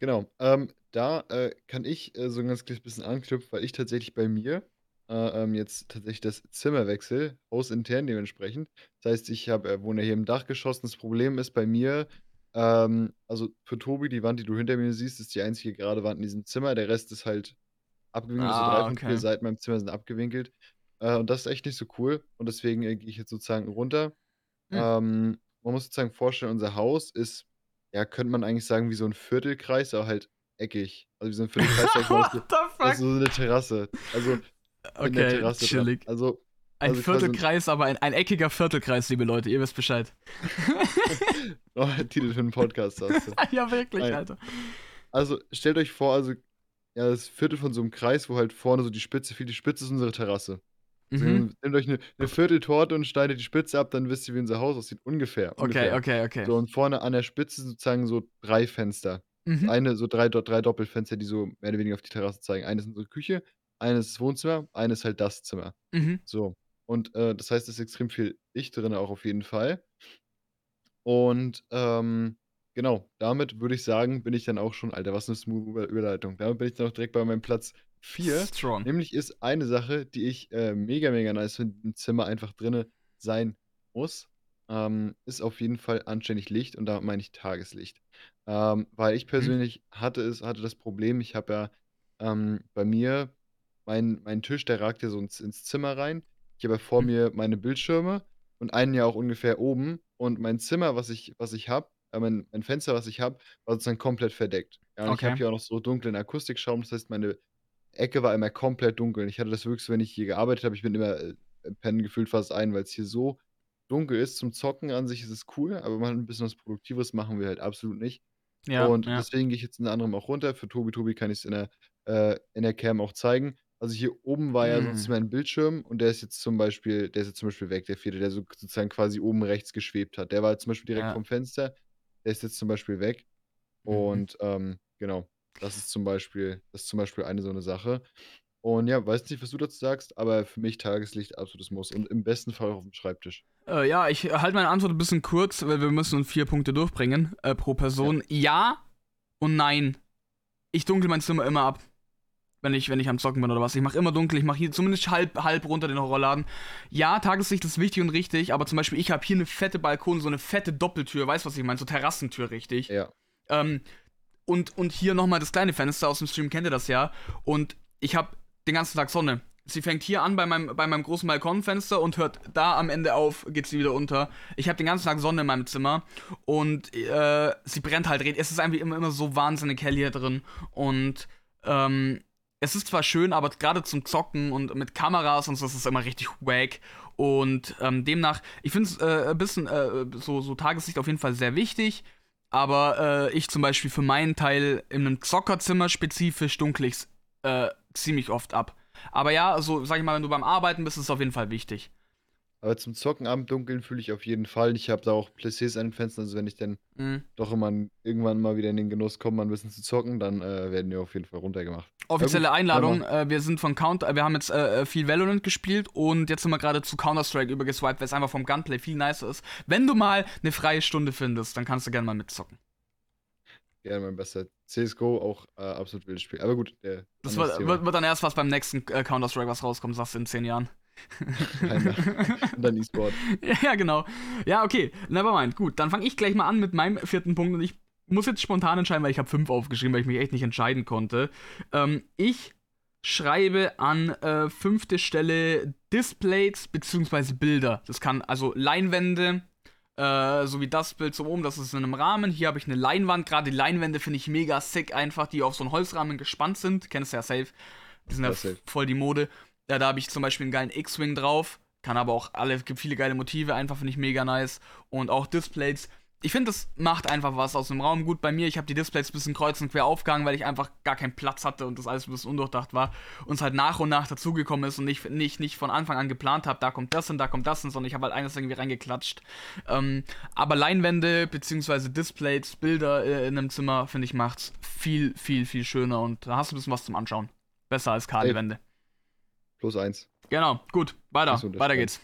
Genau. Ähm, da äh, kann ich äh, so ein ganz kleines bisschen anknüpfen, weil ich tatsächlich bei mir äh, ähm, jetzt tatsächlich das Zimmer wechsle, hausintern dementsprechend. Das heißt, ich hab, äh, wohne hier im Dachgeschoss. Das Problem ist bei mir, ähm, also für Tobi, die Wand, die du hinter mir siehst, ist die einzige gerade Wand in diesem Zimmer. Der Rest ist halt abgewinkelt. Ah, so drei von okay. vier Seiten meinem Zimmer sind abgewinkelt. Äh, und das ist echt nicht so cool. Und deswegen äh, gehe ich jetzt sozusagen runter. Hm. Ähm, man muss sozusagen vorstellen, unser Haus ist, ja, könnte man eigentlich sagen, wie so ein Viertelkreis, aber halt eckig. Also wie so ein Viertelkreis. What the fuck? Also so eine Terrasse. Also okay, chillig. Also, ein also Viertelkreis, aber ein, ein eckiger Viertelkreis, liebe Leute, ihr wisst Bescheid. oh, Titel für einen Podcast hast du. ja, wirklich, Nein. Alter. Also, stellt euch vor, also, ja, das Viertel von so einem Kreis, wo halt vorne so die Spitze, viel die Spitze ist unsere Terrasse. Also, mhm. Nehmt euch eine, eine Vierteltorte und schneidet die Spitze ab, dann wisst ihr, wie unser Haus aussieht. Ungefähr. Okay, ungefähr. okay, okay. So, und vorne an der Spitze sozusagen so drei Fenster. Mhm. Eine, so drei, drei Doppelfenster, die so mehr oder weniger auf die Terrasse zeigen. Eine ist unsere Küche, eines ist das Wohnzimmer, eines halt das Zimmer. Mhm. So. Und äh, das heißt, es ist extrem viel Licht drin, auch auf jeden Fall. Und ähm, genau, damit würde ich sagen, bin ich dann auch schon, Alter, was eine smooth Überleitung. Damit bin ich dann auch direkt bei meinem Platz 4. Strong. Nämlich ist eine Sache, die ich äh, mega, mega nice finde, im Zimmer einfach drin sein muss. Ähm, ist auf jeden Fall anständig Licht und da meine ich Tageslicht. Ähm, weil ich mhm. persönlich hatte es, hatte das Problem, ich habe ja ähm, bei mir mein, mein Tisch, der ragt ja so ins, ins Zimmer rein. Ich habe ja vor mhm. mir meine Bildschirme und einen ja auch ungefähr oben. Und mein Zimmer, was ich, was ich habe, äh, mein, mein Fenster, was ich habe, war sozusagen komplett verdeckt. Ja, und okay. ich habe hier auch noch so dunklen Akustikschaum. Das heißt, meine Ecke war immer komplett dunkel. Und ich hatte das wirklich wenn ich hier gearbeitet habe, ich bin immer äh, pennen gefühlt fast ein, weil es hier so dunkel ist. Zum Zocken an sich ist es cool, aber mal ein bisschen was Produktives machen wir halt absolut nicht. Ja, und ja. deswegen gehe ich jetzt unter anderem auch runter. Für Tobi Tobi kann ich es in der, äh, in der Cam auch zeigen. Also hier oben war ja mm. sonst mein Bildschirm und der ist jetzt zum Beispiel, der ist jetzt zum Beispiel weg, der vierte, der so sozusagen quasi oben rechts geschwebt hat. Der war zum Beispiel direkt ja. vom Fenster, der ist jetzt zum Beispiel weg. Mhm. Und ähm, genau, das ist zum Beispiel, das ist zum Beispiel eine so eine Sache. Und ja, weiß nicht, was du dazu sagst, aber für mich Tageslicht absolutes Muss und im besten Fall auf dem Schreibtisch. Äh, ja, ich halte meine Antwort ein bisschen kurz, weil wir müssen uns vier Punkte durchbringen äh, pro Person. Ja. ja und nein. Ich dunkel mein Zimmer immer ab wenn ich, wenn ich am Zocken bin oder was. Ich mache immer dunkel, ich mache hier zumindest halb, halb runter den Horrorladen. Ja, Tageslicht ist wichtig und richtig, aber zum Beispiel, ich habe hier eine fette Balkon, so eine fette Doppeltür, weißt du, was ich meine? So Terrassentür, richtig. Ja. Ähm, und, und hier nochmal das kleine Fenster aus dem Stream, kennt ihr das ja? Und ich habe den ganzen Tag Sonne. Sie fängt hier an bei meinem, bei meinem großen Balkonfenster und hört da am Ende auf, geht sie wieder unter. Ich habe den ganzen Tag Sonne in meinem Zimmer und äh, sie brennt halt. Es ist einfach immer, immer so wahnsinnig hell hier drin und ähm, es ist zwar schön, aber gerade zum Zocken und mit Kameras und so ist es immer richtig wack. Und ähm, demnach, ich finde es äh, ein bisschen äh, so, so Tageslicht auf jeden Fall sehr wichtig. Aber äh, ich zum Beispiel für meinen Teil in einem Zockerzimmer spezifisch dunkel ich äh, ziemlich oft ab. Aber ja, so sag ich mal, wenn du beim Arbeiten bist, ist es auf jeden Fall wichtig. Aber zum Zocken am Dunkeln fühle ich auf jeden Fall. Ich habe da auch Playstation an den Fenstern, also wenn ich dann mhm. doch immer irgendwann mal wieder in den Genuss komme, mal ein bisschen zu zocken, dann äh, werden wir auf jeden Fall runtergemacht. Offizielle ja, Einladung, äh, wir sind von Counter, äh, wir haben jetzt äh, viel Valorant gespielt und jetzt sind wir gerade zu Counter-Strike übergeswiped, weil es einfach vom Gunplay viel nicer ist. Wenn du mal eine freie Stunde findest, dann kannst du gerne mal mitzocken. Ja, mein bester. CSGO auch äh, absolut wildes Spiel. Aber gut, der. Das wird, wird, wird, dann erst was beim nächsten äh, Counter-Strike, was rauskommt, sagst du in zehn Jahren. Und dann E-Sport. ja, genau. Ja, okay. Nevermind. Gut, dann fange ich gleich mal an mit meinem vierten Punkt und ich muss jetzt spontan entscheiden, weil ich habe fünf aufgeschrieben, weil ich mich echt nicht entscheiden konnte. Ähm, ich schreibe an äh, fünfte Stelle Displays bzw. Bilder. Das kann also Leinwände, äh, so wie das Bild so oben, das ist in einem Rahmen. Hier habe ich eine Leinwand. Gerade die Leinwände finde ich mega sick, einfach, die auf so einen Holzrahmen gespannt sind. Kennst du ja safe. Die sind ja, ja voll die Mode. Ja, da habe ich zum Beispiel einen geilen X-Wing drauf. Kann aber auch alle, gibt viele geile Motive, einfach finde ich mega nice. Und auch Displays. Ich finde, das macht einfach was aus dem Raum. Gut, bei mir, ich habe die Displays ein bisschen kreuz und quer aufgehangen, weil ich einfach gar keinen Platz hatte und das alles ein bisschen undurchdacht war. Und es halt nach und nach dazugekommen ist und ich nicht, nicht von Anfang an geplant habe, da kommt das und da kommt das und, sondern ich habe halt eines irgendwie reingeklatscht. Ähm, aber Leinwände bzw. Displays, Bilder äh, in einem Zimmer, finde ich, macht's viel, viel, viel schöner und da hast du ein bisschen was zum Anschauen. Besser als kahle Wände. Plus eins. Genau, gut, weiter. Weiter geht's.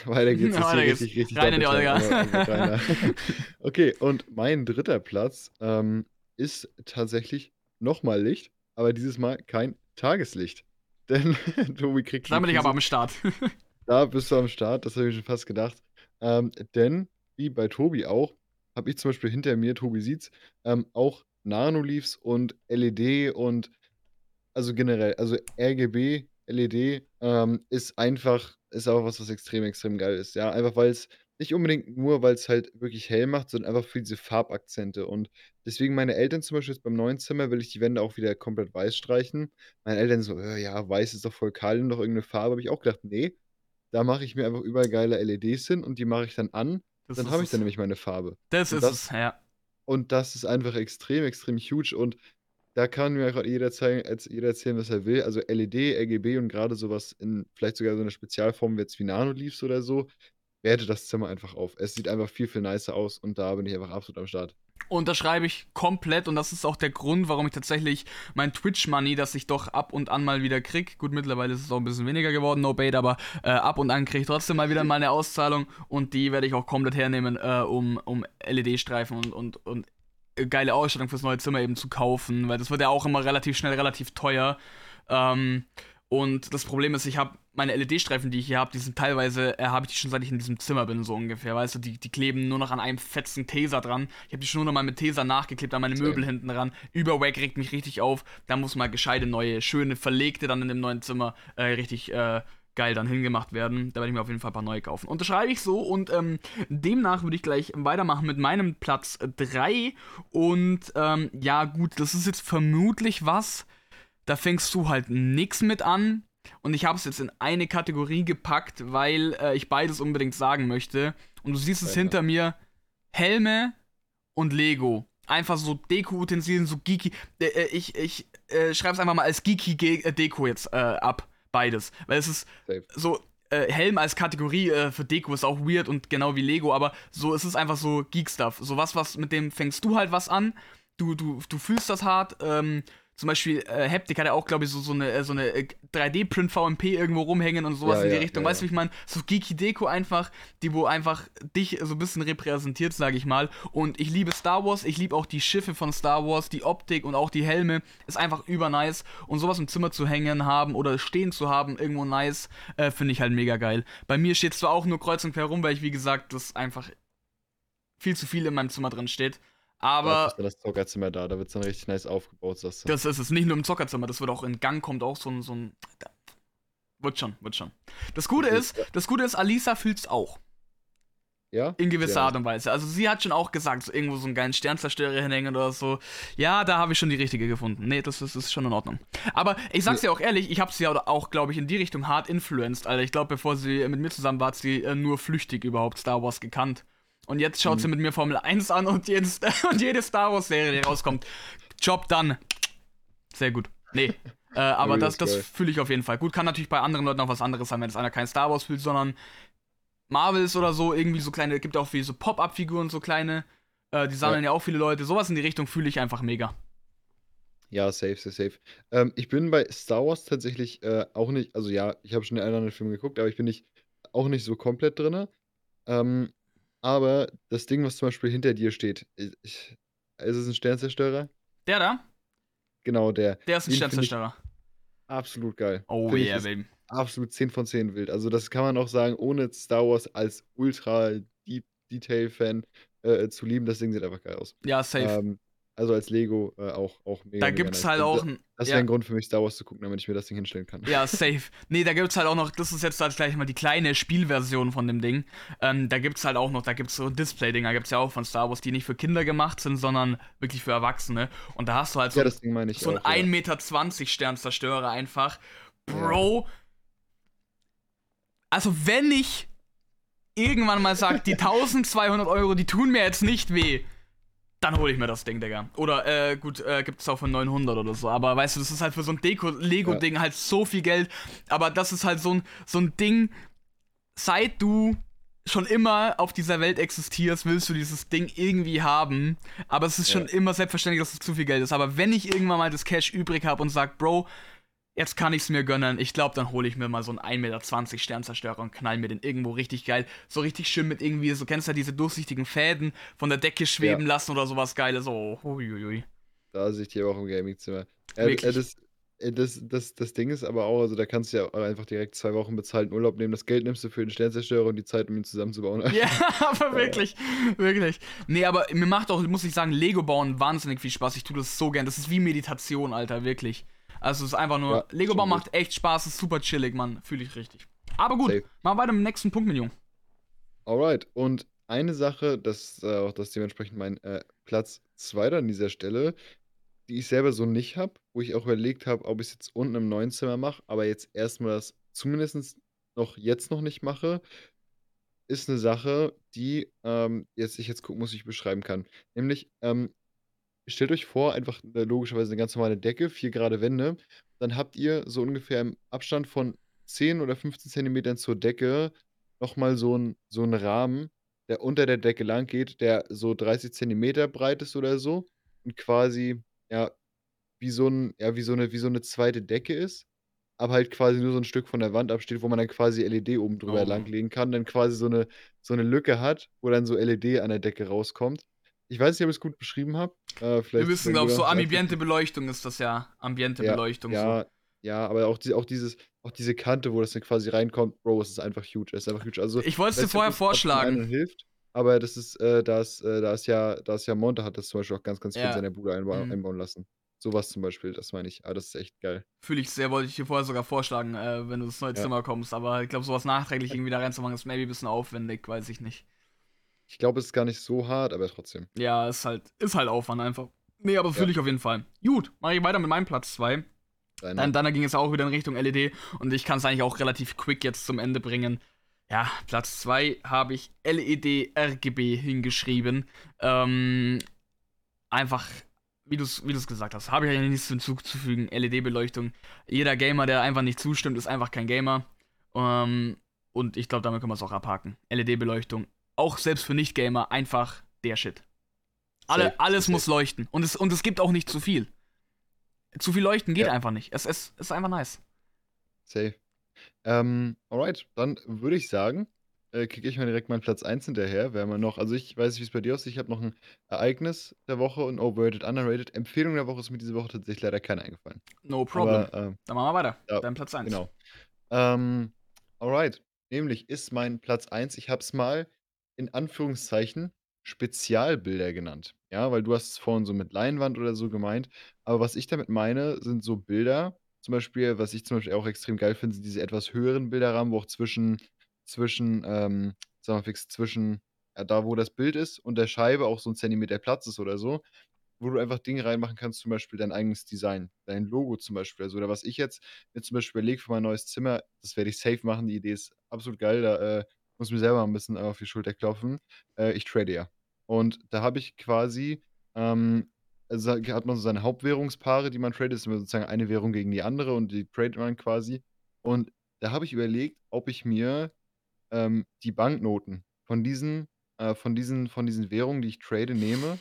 weiter geht's. Weiter geht's. Richtig, richtig Rein in die Olga. okay, und mein dritter Platz ähm, ist tatsächlich nochmal Licht, aber dieses Mal kein Tageslicht. Denn Tobi kriegt. Da bin ich aber am Start. da bist du am Start, das habe ich schon fast gedacht. Ähm, denn, wie bei Tobi auch, habe ich zum Beispiel hinter mir, Tobi sieht's, ähm, auch Nanoleafs und LED und also generell, also RGB LED ähm, ist einfach ist auch was, was extrem, extrem geil ist. Ja, einfach weil es nicht unbedingt nur, weil es halt wirklich hell macht, sondern einfach für diese Farbakzente. Und deswegen meine Eltern zum Beispiel jetzt beim neuen Zimmer will ich die Wände auch wieder komplett weiß streichen. Meine Eltern so, äh, ja, weiß ist doch voll kahl, nimm doch irgendeine Farbe. Habe ich auch gedacht, nee, da mache ich mir einfach überall geile LEDs hin und die mache ich dann an. Das dann habe ich dann nämlich meine Farbe. Das und ist das, es, ja. Und das ist einfach extrem, extrem huge. Und da kann mir einfach jeder, jeder erzählen, was er will. Also LED, RGB und gerade sowas in vielleicht sogar so einer Spezialform wie jetzt wie Nanoleafs oder so, wertet das Zimmer einfach auf. Es sieht einfach viel, viel nicer aus und da bin ich einfach absolut am Start. Und das schreibe ich komplett und das ist auch der Grund, warum ich tatsächlich mein Twitch-Money, das ich doch ab und an mal wieder krieg, gut, mittlerweile ist es auch ein bisschen weniger geworden, no bait, aber äh, ab und an kriege ich trotzdem mal wieder mal eine Auszahlung und die werde ich auch komplett hernehmen, äh, um, um LED-Streifen und, und, und geile Ausstattung fürs neue Zimmer eben zu kaufen, weil das wird ja auch immer relativ schnell relativ teuer. Ähm, und das Problem ist, ich habe meine LED-Streifen, die ich hier habe, die sind teilweise, äh, habe ich die schon seit ich in diesem Zimmer bin, so ungefähr. Weißt du, die, die kleben nur noch an einem fetzen Taser dran. Ich habe die schon nur noch mal mit Taser nachgeklebt an meine Möbel hinten dran. Überwack regt mich richtig auf. Da muss mal gescheite neue, schöne, verlegte dann in dem neuen Zimmer äh, richtig äh, geil dann hingemacht werden. Da werde ich mir auf jeden Fall ein paar neue kaufen. Und das schreibe ich so und ähm, demnach würde ich gleich weitermachen mit meinem Platz 3. Und ähm, ja, gut, das ist jetzt vermutlich was. Da fängst du halt nix mit an. Und ich habe es jetzt in eine Kategorie gepackt, weil äh, ich beides unbedingt sagen möchte. Und du siehst es ja, hinter mir: Helme und Lego. Einfach so Deko-Utensilien, so geeky. Äh, äh ich ich äh, schreibe es einfach mal als geeky äh, Deko jetzt äh, ab beides. Weil es ist Safe. so, äh, Helm als Kategorie äh, für Deko ist auch weird und genau wie Lego, aber so es ist einfach so Geek-Stuff. So was, was mit dem fängst du halt was an. Du, du, du fühlst das hart. Ähm, zum Beispiel äh, Haptic hat ja auch, glaube ich, so, so eine, äh, so eine 3D-Print-VMP äh, irgendwo rumhängen und sowas ja, in die ja, Richtung. Ja, weißt du, wie ich meine? So geeky Deko einfach, die wo einfach dich so ein bisschen repräsentiert, sage ich mal. Und ich liebe Star Wars, ich liebe auch die Schiffe von Star Wars, die Optik und auch die Helme. Ist einfach über nice. Und sowas im Zimmer zu hängen haben oder stehen zu haben, irgendwo nice, äh, finde ich halt mega geil. Bei mir steht zwar auch nur kreuz und quer rum, weil ich, wie gesagt, das einfach viel zu viel in meinem Zimmer drin steht. Aber. Da ist das Zockerzimmer da, da wird es dann richtig nice aufgebaut. Das, das ist es nicht nur im Zockerzimmer, das wird auch in Gang kommt auch so ein. So ein Wird schon, wird schon. Das Gute ist, das Gute ist, Alisa fühlt's auch. Ja? In gewisser Ja. Art und Weise. Also sie hat schon auch gesagt, so irgendwo so einen geilen Sternzerstörer hinhängen oder so. Ja, da habe ich schon die richtige gefunden. Nee, das ist, das ist schon in Ordnung. Aber ich sag's dir auch ehrlich, ich habe sie ja auch, glaube ich, in die Richtung hart influenced, Alter. Ich glaube, bevor sie mit mir zusammen war, hat sie äh, nur flüchtig überhaupt Star Wars gekannt. Und jetzt schaut Mhm. sie mit mir Formel 1 an und, jedes, und jede Star Wars-Serie, die rauskommt. Job done. Sehr gut. Nee. Äh, aber das, das fühle ich auf jeden Fall. Gut, kann natürlich bei anderen Leuten auch was anderes sein, wenn es einer kein Star Wars fühlt, sondern Marvels oder so, irgendwie so kleine, gibt auch wie so Pop-Up-Figuren, so kleine. Äh, die sammeln ja. auch viele Leute. Sowas in die Richtung fühle ich einfach mega. Ja, safe, safe, safe. Ähm, ich bin bei Star Wars tatsächlich äh, auch nicht, also ja, ich habe schon den einen oder anderen Film geguckt, aber ich bin nicht, auch nicht so komplett drin. Ähm, aber das Ding, was zum Beispiel hinter dir steht, ich, ich, ist es ein Sternzerstörer? Der da, Genau, der. der ist ein Den Sternzerstörer. Absolut geil. Oh Find yeah, baby. absolut 10 von 10 wild. Also das kann man auch sagen, ohne Star Wars als ultra Deep Detail-Fan äh, zu lieben. Das Ding sieht einfach geil aus. Ja, safe. Ähm, also als Lego äh, auch, auch mega, da gibt's nice. halt Also auch da- ein. Das ja. wäre ein Grund für mich, Star Wars zu gucken, damit ich mir das Ding hinstellen kann. Ja, safe. Nee, da gibt's halt auch noch, das ist jetzt halt gleich mal die kleine Spielversion von dem Ding. Ähm, da gibt's halt auch noch, da gibt's so Display-Dinger, gibt's ja auch von Star Wars, die nicht für Kinder gemacht sind, sondern wirklich für Erwachsene. Und da hast du halt so, Ja, das Ding meine ich so auch. einen ja. 1,20 Meter Sternzerstörer einfach. Bro. Also, wenn ich irgendwann mal sage, die 1200 Euro, die tun mir jetzt nicht weh, dann hole ich mir das Ding, Digga. Oder, äh, gut, äh, gibt es auch für 900 oder so. Aber weißt du, das ist halt für so ein Deko-Lego-Ding halt so viel Geld. Aber das ist halt so ein, so ein Ding, seit du schon immer auf dieser Welt existierst, willst du dieses Ding irgendwie haben. Aber es ist schon Ja. immer selbstverständlich, dass es zu viel Geld ist. Aber wenn ich irgendwann mal das Cash übrig habe und sag, Bro, jetzt kann ich es mir gönnen, ich glaube, dann hole ich mir mal so einen 1,20 Meter Sternzerstörer und knall mir den irgendwo richtig geil. So richtig schön mit irgendwie, so kennst du ja diese durchsichtigen Fäden von der Decke schweben Ja. lassen oder sowas Geiles. Oh, huiuiui. Da sehe ich die auch im Gaming-Zimmer. Äh, äh, das, äh, das, das, das Ding ist aber auch, also da kannst du ja einfach direkt zwei Wochen bezahlten Urlaub nehmen. Das Geld nimmst du für den Sternzerstörer und die Zeit, um ihn zusammenzubauen. Ja, aber wirklich, wirklich. Nee, aber mir macht auch, muss ich sagen, Lego bauen wahnsinnig viel Spaß. Ich tue das so gern. Das ist wie Meditation, Alter, wirklich. Also es ist einfach nur, Ja, Lego stimmt. macht echt Spaß, ist super chillig, Mann. Fühle ich richtig. Aber gut, Safe. mal weiter mit dem nächsten Punkt, mein Junge. Alright, und eine Sache, das ist äh, auch das dementsprechend mein äh, Platz 2 an dieser Stelle, die ich selber so nicht habe, wo ich auch überlegt habe, ob ich es jetzt unten im neuen Zimmer mache, aber jetzt erstmal das zumindest noch jetzt noch nicht mache, ist eine Sache, die ähm, jetzt ich jetzt gucken muss, wie ich beschreiben kann. Nämlich, ähm, stellt euch vor, einfach äh, logischerweise eine ganz normale Decke, 4 gerade Wände, dann habt ihr so ungefähr im Abstand von 10 oder 15 Zentimetern zur Decke nochmal so einen so einen Rahmen, der unter der Decke lang geht, der so 30 Zentimeter breit ist oder so und quasi, ja, wie so 'n ja, wie so 'ne wie so 'ne zweite Decke ist, aber halt quasi nur so 'n Stück von der Wand absteht, wo man dann quasi LED oben drüber Oh. langlegen kann, dann quasi so 'ne so 'ne Lücke hat, wo dann so LED an der Decke rauskommt. Ich weiß nicht, ob ich's gut beschrieben habe. Äh, Wir wissen, glaube ich, so ambiente Beleuchtung ist das ja. Ambiente Ja, Beleuchtung so. ja, ja, aber auch die auch dieses auch diese Kante, wo das dann quasi reinkommt, Bro, es ist einfach huge. Es ist einfach huge. Also, Ich wollte es dir vorher nicht, vorschlagen. hilft, aber das ist, äh da ist äh, da ist ja da ist ja Monte hat das zum Beispiel auch ganz, ganz viel in Ja. seiner Bude einbau Mhm. einbauen lassen. So was zum Beispiel, das meine ich. Ah, das ist echt geil. Fühle ich sehr, wollte ich dir vorher sogar vorschlagen, äh, wenn du ins neue Ja. Zimmer kommst. Aber ich glaube, sowas nachträglich irgendwie da reinzumachen, ist maybe ein bisschen aufwendig, weiß ich nicht. Ich glaube, es ist gar nicht so hart, aber trotzdem. Ja, ist halt, ist halt Aufwand einfach. Nee, aber fühle Ja. ich auf jeden Fall. Gut, mache ich weiter mit meinem Platz 2. Deiner. Dann, dann ging es auch wieder in Richtung LED und ich kann es eigentlich auch relativ quick jetzt zum Ende bringen. Ja, Platz 2 habe ich LED RGB hingeschrieben. Ähm, einfach, wie du es wie du's gesagt hast, habe ich eigentlich nichts hinzuzufügen. LED-Beleuchtung. Jeder Gamer, der einfach nicht zustimmt, ist einfach kein Gamer. Ähm, und ich glaube, damit können wir es auch abhaken. LED-Beleuchtung. Auch selbst für Nicht-Gamer einfach der Shit. Alle, Safe, alles safe. muss leuchten. Und es, und es gibt auch nicht zu viel. Zu viel leuchten geht Ja. einfach nicht. Es, es ist einfach nice. Safe. Ähm, alright, dann würde ich sagen, äh, kicke ich mal direkt meinen Platz 1 hinterher. Wir haben ja noch, also ich weiß nicht, wie es bei dir aussieht. Ich habe noch ein Ereignis der Woche und Overrated, Underrated. Empfehlung der Woche ist mir diese Woche tatsächlich leider keine eingefallen. No problem. Aber, ähm, Dann machen wir weiter. ja, Dein Platz 1. Genau. Ähm, alright. Nämlich ist mein Platz 1, ich habe es mal in Anführungszeichen Spezialbilder genannt. Ja, weil du hast es vorhin so mit Leinwand oder so gemeint. Aber was ich damit meine, sind so Bilder, zum Beispiel, was ich zum Beispiel auch extrem geil finde, sind diese etwas höheren Bilderrahmen, wo auch zwischen zwischen, ähm, sagen wir fix, zwischen, ja, da, wo das Bild ist und der Scheibe auch so 'n Zentimeter Platz ist oder so, wo du einfach Dinge reinmachen kannst, zum Beispiel dein eigenes Design, dein Logo zum Beispiel. Also, oder was ich jetzt mir zum Beispiel überlege für mein neues Zimmer, das werde ich safe machen. Die Idee ist absolut geil. Da, äh, muss mir selber 'n bisschen auf die Schulter klopfen. Äh, ich trade ja. Und da habe ich quasi, ähm also, hat man so seine Hauptwährungspaare, die man tradet. Ist immer sozusagen eine Währung gegen die andere und die tradet man quasi. Und da habe ich überlegt, ob ich mir, ähm, die Banknoten von diesen äh, von diesen von diesen Währungen, die ich trade, nehme,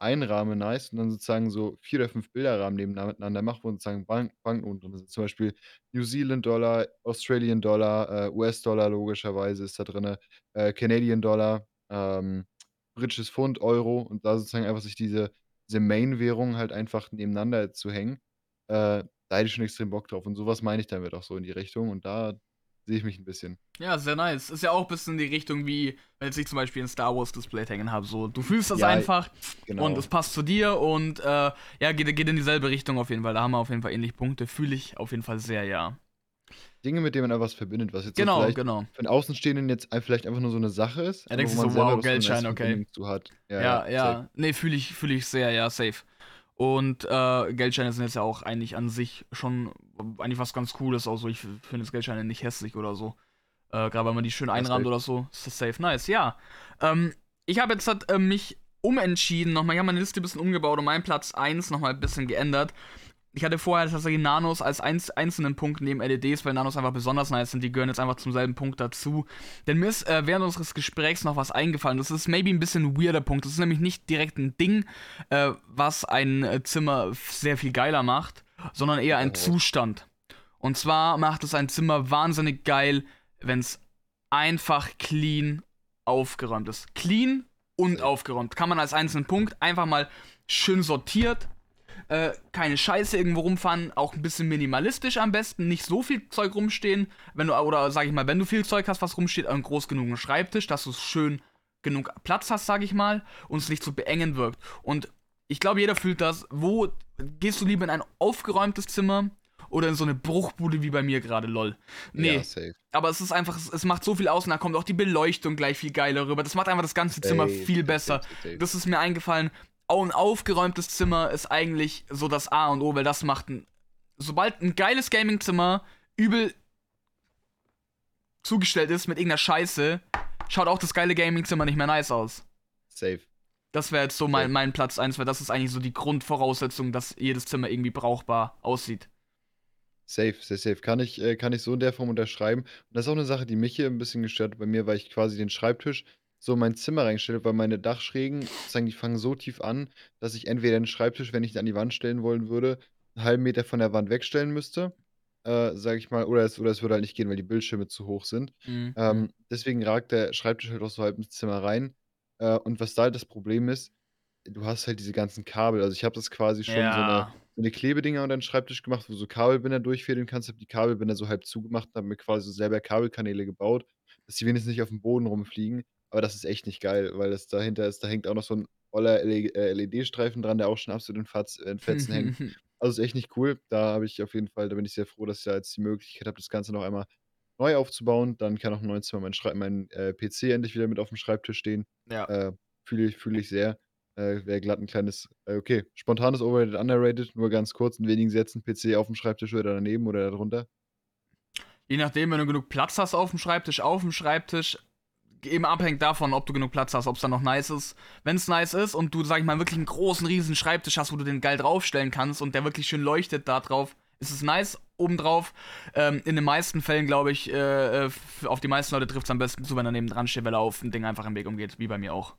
einrahme nice und dann sozusagen so 4 oder 5 Bilderrahmen nebeneinander mache, wo sozusagen Bank Banknoten drin sind. Zum Beispiel New Zealand Dollar, Australian Dollar, äh, US-Dollar logischerweise ist da drinne, äh, Canadian Dollar, ähm, britisches Pfund, Euro und da sozusagen einfach sich diese diese Main-Währungen halt einfach nebeneinander zu hängen. Äh, da hätte ich schon extrem Bock drauf und so was meine ich damit auch so in die Richtung und da sehe ich mich 'n bisschen. Ja, sehr nice. Ist ja auch bisschen die Richtung wie, als ich zum Beispiel 'n Star Wars Display hängen habe, so. Du fühlst das Ja, einfach genau. und es passt zu dir und, äh, ja, geht geht in dieselbe Richtung auf jeden Fall. Da haben wir auf jeden Fall ähnliche Punkte. Fühle ich auf jeden Fall sehr, ja. Dinge, mit denen man einfach was verbindet, was jetzt so Genau, vielleicht genau. für 'n Außenstehenden jetzt ein vielleicht einfach nur so 'ne Sache ist, denkst wo du so: „Wow, so Geldschein, okay.“ Verbindung zu hat. Ja, Ja, ja, ja. safe. Ne, fühle ich fühle ich sehr, ja, safe. Und, äh, Geldscheine sind jetzt ja auch eigentlich an sich schon eigentlich was ganz Cooles auch so. Ich finde jetzt Geldscheine nicht hässlich oder so. Äh, grad wenn man die schön einrahmt oder so, ist das safe nice, ja. Ähm, ich habe jetzt halt, äh, mich umentschieden noch mal. Ich habe meine Liste 'n bisschen umgebaut und meinen Platz 1 noch mal 'n bisschen geändert. Ich hatte vorher tatsächlich Nanos als einz einzelnen Punkt neben LEDs, weil Nanos einfach besonders nice sind. Die gehören jetzt einfach zum selben Punkt dazu. Denn mir ist, äh, während unseres Gesprächs noch was eingefallen. Das ist maybe 'n bisschen 'n weirder Punkt. Das ist nämlich nicht direkt 'n Ding, äh, was ein, äh, Zimmer sehr viel geiler macht, sondern eher ein Oh. Zustand. Und zwar macht es ein Zimmer wahnsinnig geil, wenn's einfach clean aufgeräumt ist. Clean und aufgeräumt. Kann man als einzelnen Punkt einfach mal schön sortiert, äh, keine Scheiße irgendwo rumfahren, auch 'n bisschen minimalistisch am besten, nicht so viel Zeug rumstehen. Wenn du oder sage ich mal, wenn du viel Zeug hast, was rumsteht, einen groß genugen Schreibtisch, dass du schön genug Platz hast, sage ich mal, und es nicht so beengend wirkt. Und ich glaube, jeder fühlt das. Wo gehst du lieber in ein aufgeräumtes Zimmer oder in so 'ne Bruchbude wie bei mir grade, lol? Ne, Ja, safe. aber es ist einfach es es macht so viel aus und da kommt auch die Beleuchtung gleich viel geiler rüber. Das macht einfach das ganze Zimmer Safe, viel besser. safe. Das ist mir eingefallen. Auch 'n aufgeräumtes Zimmer ist eigentlich so das A und O, weil das macht 'n sobald 'n geiles Gamingzimmer übel zugestellt ist mit irgend 'ner Scheiße, schaut auch das geile Gamingzimmer nicht mehr nice aus. Safe. Das wäre jetzt so mein mein Platz 1, weil das ist eigentlich so die Grundvoraussetzung, dass jedes Zimmer irgendwie brauchbar aussieht. Safe, sehr safe. Kann ich äh, kann ich so in der Form unterschreiben. Und das ist auch 'ne Sache, die mich hier 'n bisschen gestört hat bei mir, weil ich quasi den Schreibtisch so in mein Zimmer reingestellt weil meine Dachschrägen sozusagen, die fangen so tief an, dass ich entweder den Schreibtisch, wenn ich ihn an die Wand stellen wollen würde, 'n halben Meter von der Wand wegstellen müsste, äh, sage ich mal, oder es oder es würde halt nicht gehen, weil die Bildschirme zu hoch sind. Mhm. Ähm, deswegen ragt der Schreibtisch halt auch so halb ins Zimmer rein. Äh, und was da halt das Problem ist, du hast halt diese ganzen Kabel. Also, ich habe das quasi schon so Ja. so 'ne Klebedinger unter den Schreibtisch gemacht, wo du so Kabelbinder durchfädeln kannst. Habe die Kabelbinder so halb zugemacht und habe mir quasi so selber Kabelkanäle gebaut, dass die wenigstens nicht aufm Boden rumfliegen. Aber das ist echt nicht geil, weil das dahinter ist da hängt auch noch so 'n oller LE äh, LED-Streifen dran, der auch schon absolut in Fatz in Fetzen hängt. Also, ist echt nicht cool. Da habe ich auf jeden Fall da bin ich sehr froh, dass ich da jetzt die Möglichkeit habe, das Ganze noch einmal neu aufzubauen. Dann kann auch im neuen Zimmer mein Schrei mein, äh, PC endlich wieder mit aufm Schreibtisch stehen. Ja. Äh, fühle ich fühle ich sehr. Äh, wäre glatt 'n kleines äh, okay, spontanes Overrated, Underrated, nur ganz kurz in wenigen Sätzen. PC aufm Schreibtisch oder daneben oder da drunter? Je nachdem, wenn du genug Platz hast aufm Schreibtisch, aufm Schreibtisch, eben abhängig davon, ob du genug Platz hast, ob's dann noch nice ist. Wenn's nice ist und du, sage ich mal, wirklich 'n großen, riesen Schreibtisch hast, wo du den geil draufstellen kannst und der wirklich schön leuchtet da drauf, ist es nice obendrauf. Ähm, in den meisten Fällen, glaube ich, äh, äh, auf die meisten Leute trifft's am besten zu, wenn er nebendran steht, weil er auf 'n Ding einfach im Weg umgeht, wie bei mir auch.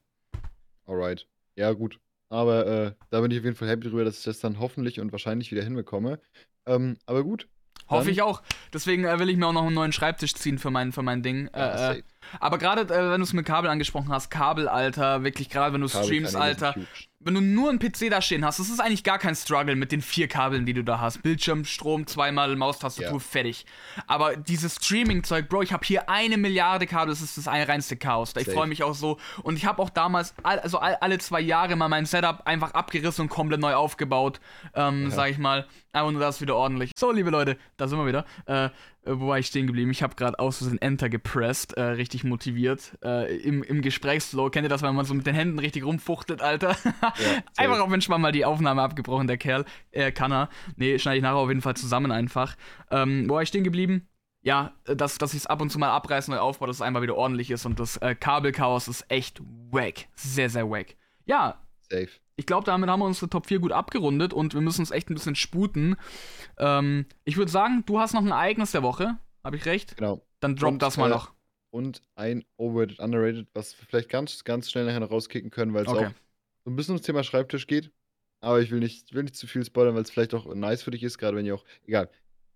Alright. Ja, gut. Aber, äh, da bin ich auf jeden Fall happy drüber, dass ich das dann hoffentlich und wahrscheinlich wieder hinbekomme. Ähm, aber gut. Hoffe ich auch. Deswegen, äh, will ich mir auch noch 'n neuen Schreibtisch ziehen für mein für mein Ding. Ja, Äh, äh, safe. Aber gerade, äh, wenn du es mit Kabel angesprochen hast, Kabel, Alter, wirklich gerade, wenn du Kabel streamst, Alter, wenn du nur einen PC da stehen hast, das ist eigentlich gar kein Struggle mit den vier Kabeln, die du da hast. Bildschirm, Strom, zweimal Maustastatur, Ja. fertig. Aber dieses Streaming-Zeug, Bro, ich habe hier eine Milliarde Kabel, das ist das ein reinste Chaos. Ich freue mich auch so. Und ich habe auch damals, all, also all, alle zwei Jahre mal mein Setup einfach abgerissen und komplett neu aufgebaut, ähm, Ja. sag ich mal. Einfach nur das wieder ordentlich. So, liebe Leute, da sind wir wieder. Äh, äh, wo war ich stehen geblieben? Ich habe gerade aus Versehen Enter gepresst, äh, richtig motiviert. Äh, im, Im Gesprächsflow. Kennt ihr das, wenn man so mit den Händen richtig rumfuchtelt, Alter? einfach safe. auf Mensch mal die Aufnahme abgebrochen, der Kerl. Äh, kann er. Nee, schneide ich nachher auf jeden Fall zusammen einfach. Ähm, wo war ich stehen geblieben? Ja, äh, dass, dass ich es ab und zu mal abreißen und aufbaue, dass es einfach wieder ordentlich ist. Und das äh, Kabelchaos ist echt wack. Sehr, sehr wack. Ja, Safe. ich glaube, damit haben wir unsere Top 4 gut abgerundet und wir müssen uns echt ein bisschen sputen. Ähm, ich würde sagen, du hast noch ein Ereignis der Woche. Habe ich recht? Genau. Dann drop Und, das mal äh, noch. Und ein Overrated, Underrated, was wir vielleicht ganz, ganz schnell nachher noch rauskicken können, weil es Okay. auch so ein bisschen ums Thema Schreibtisch geht. Aber ich will nicht, will nicht zu viel spoilern, weil es vielleicht auch nice für dich ist, gerade wenn ihr auch. Egal.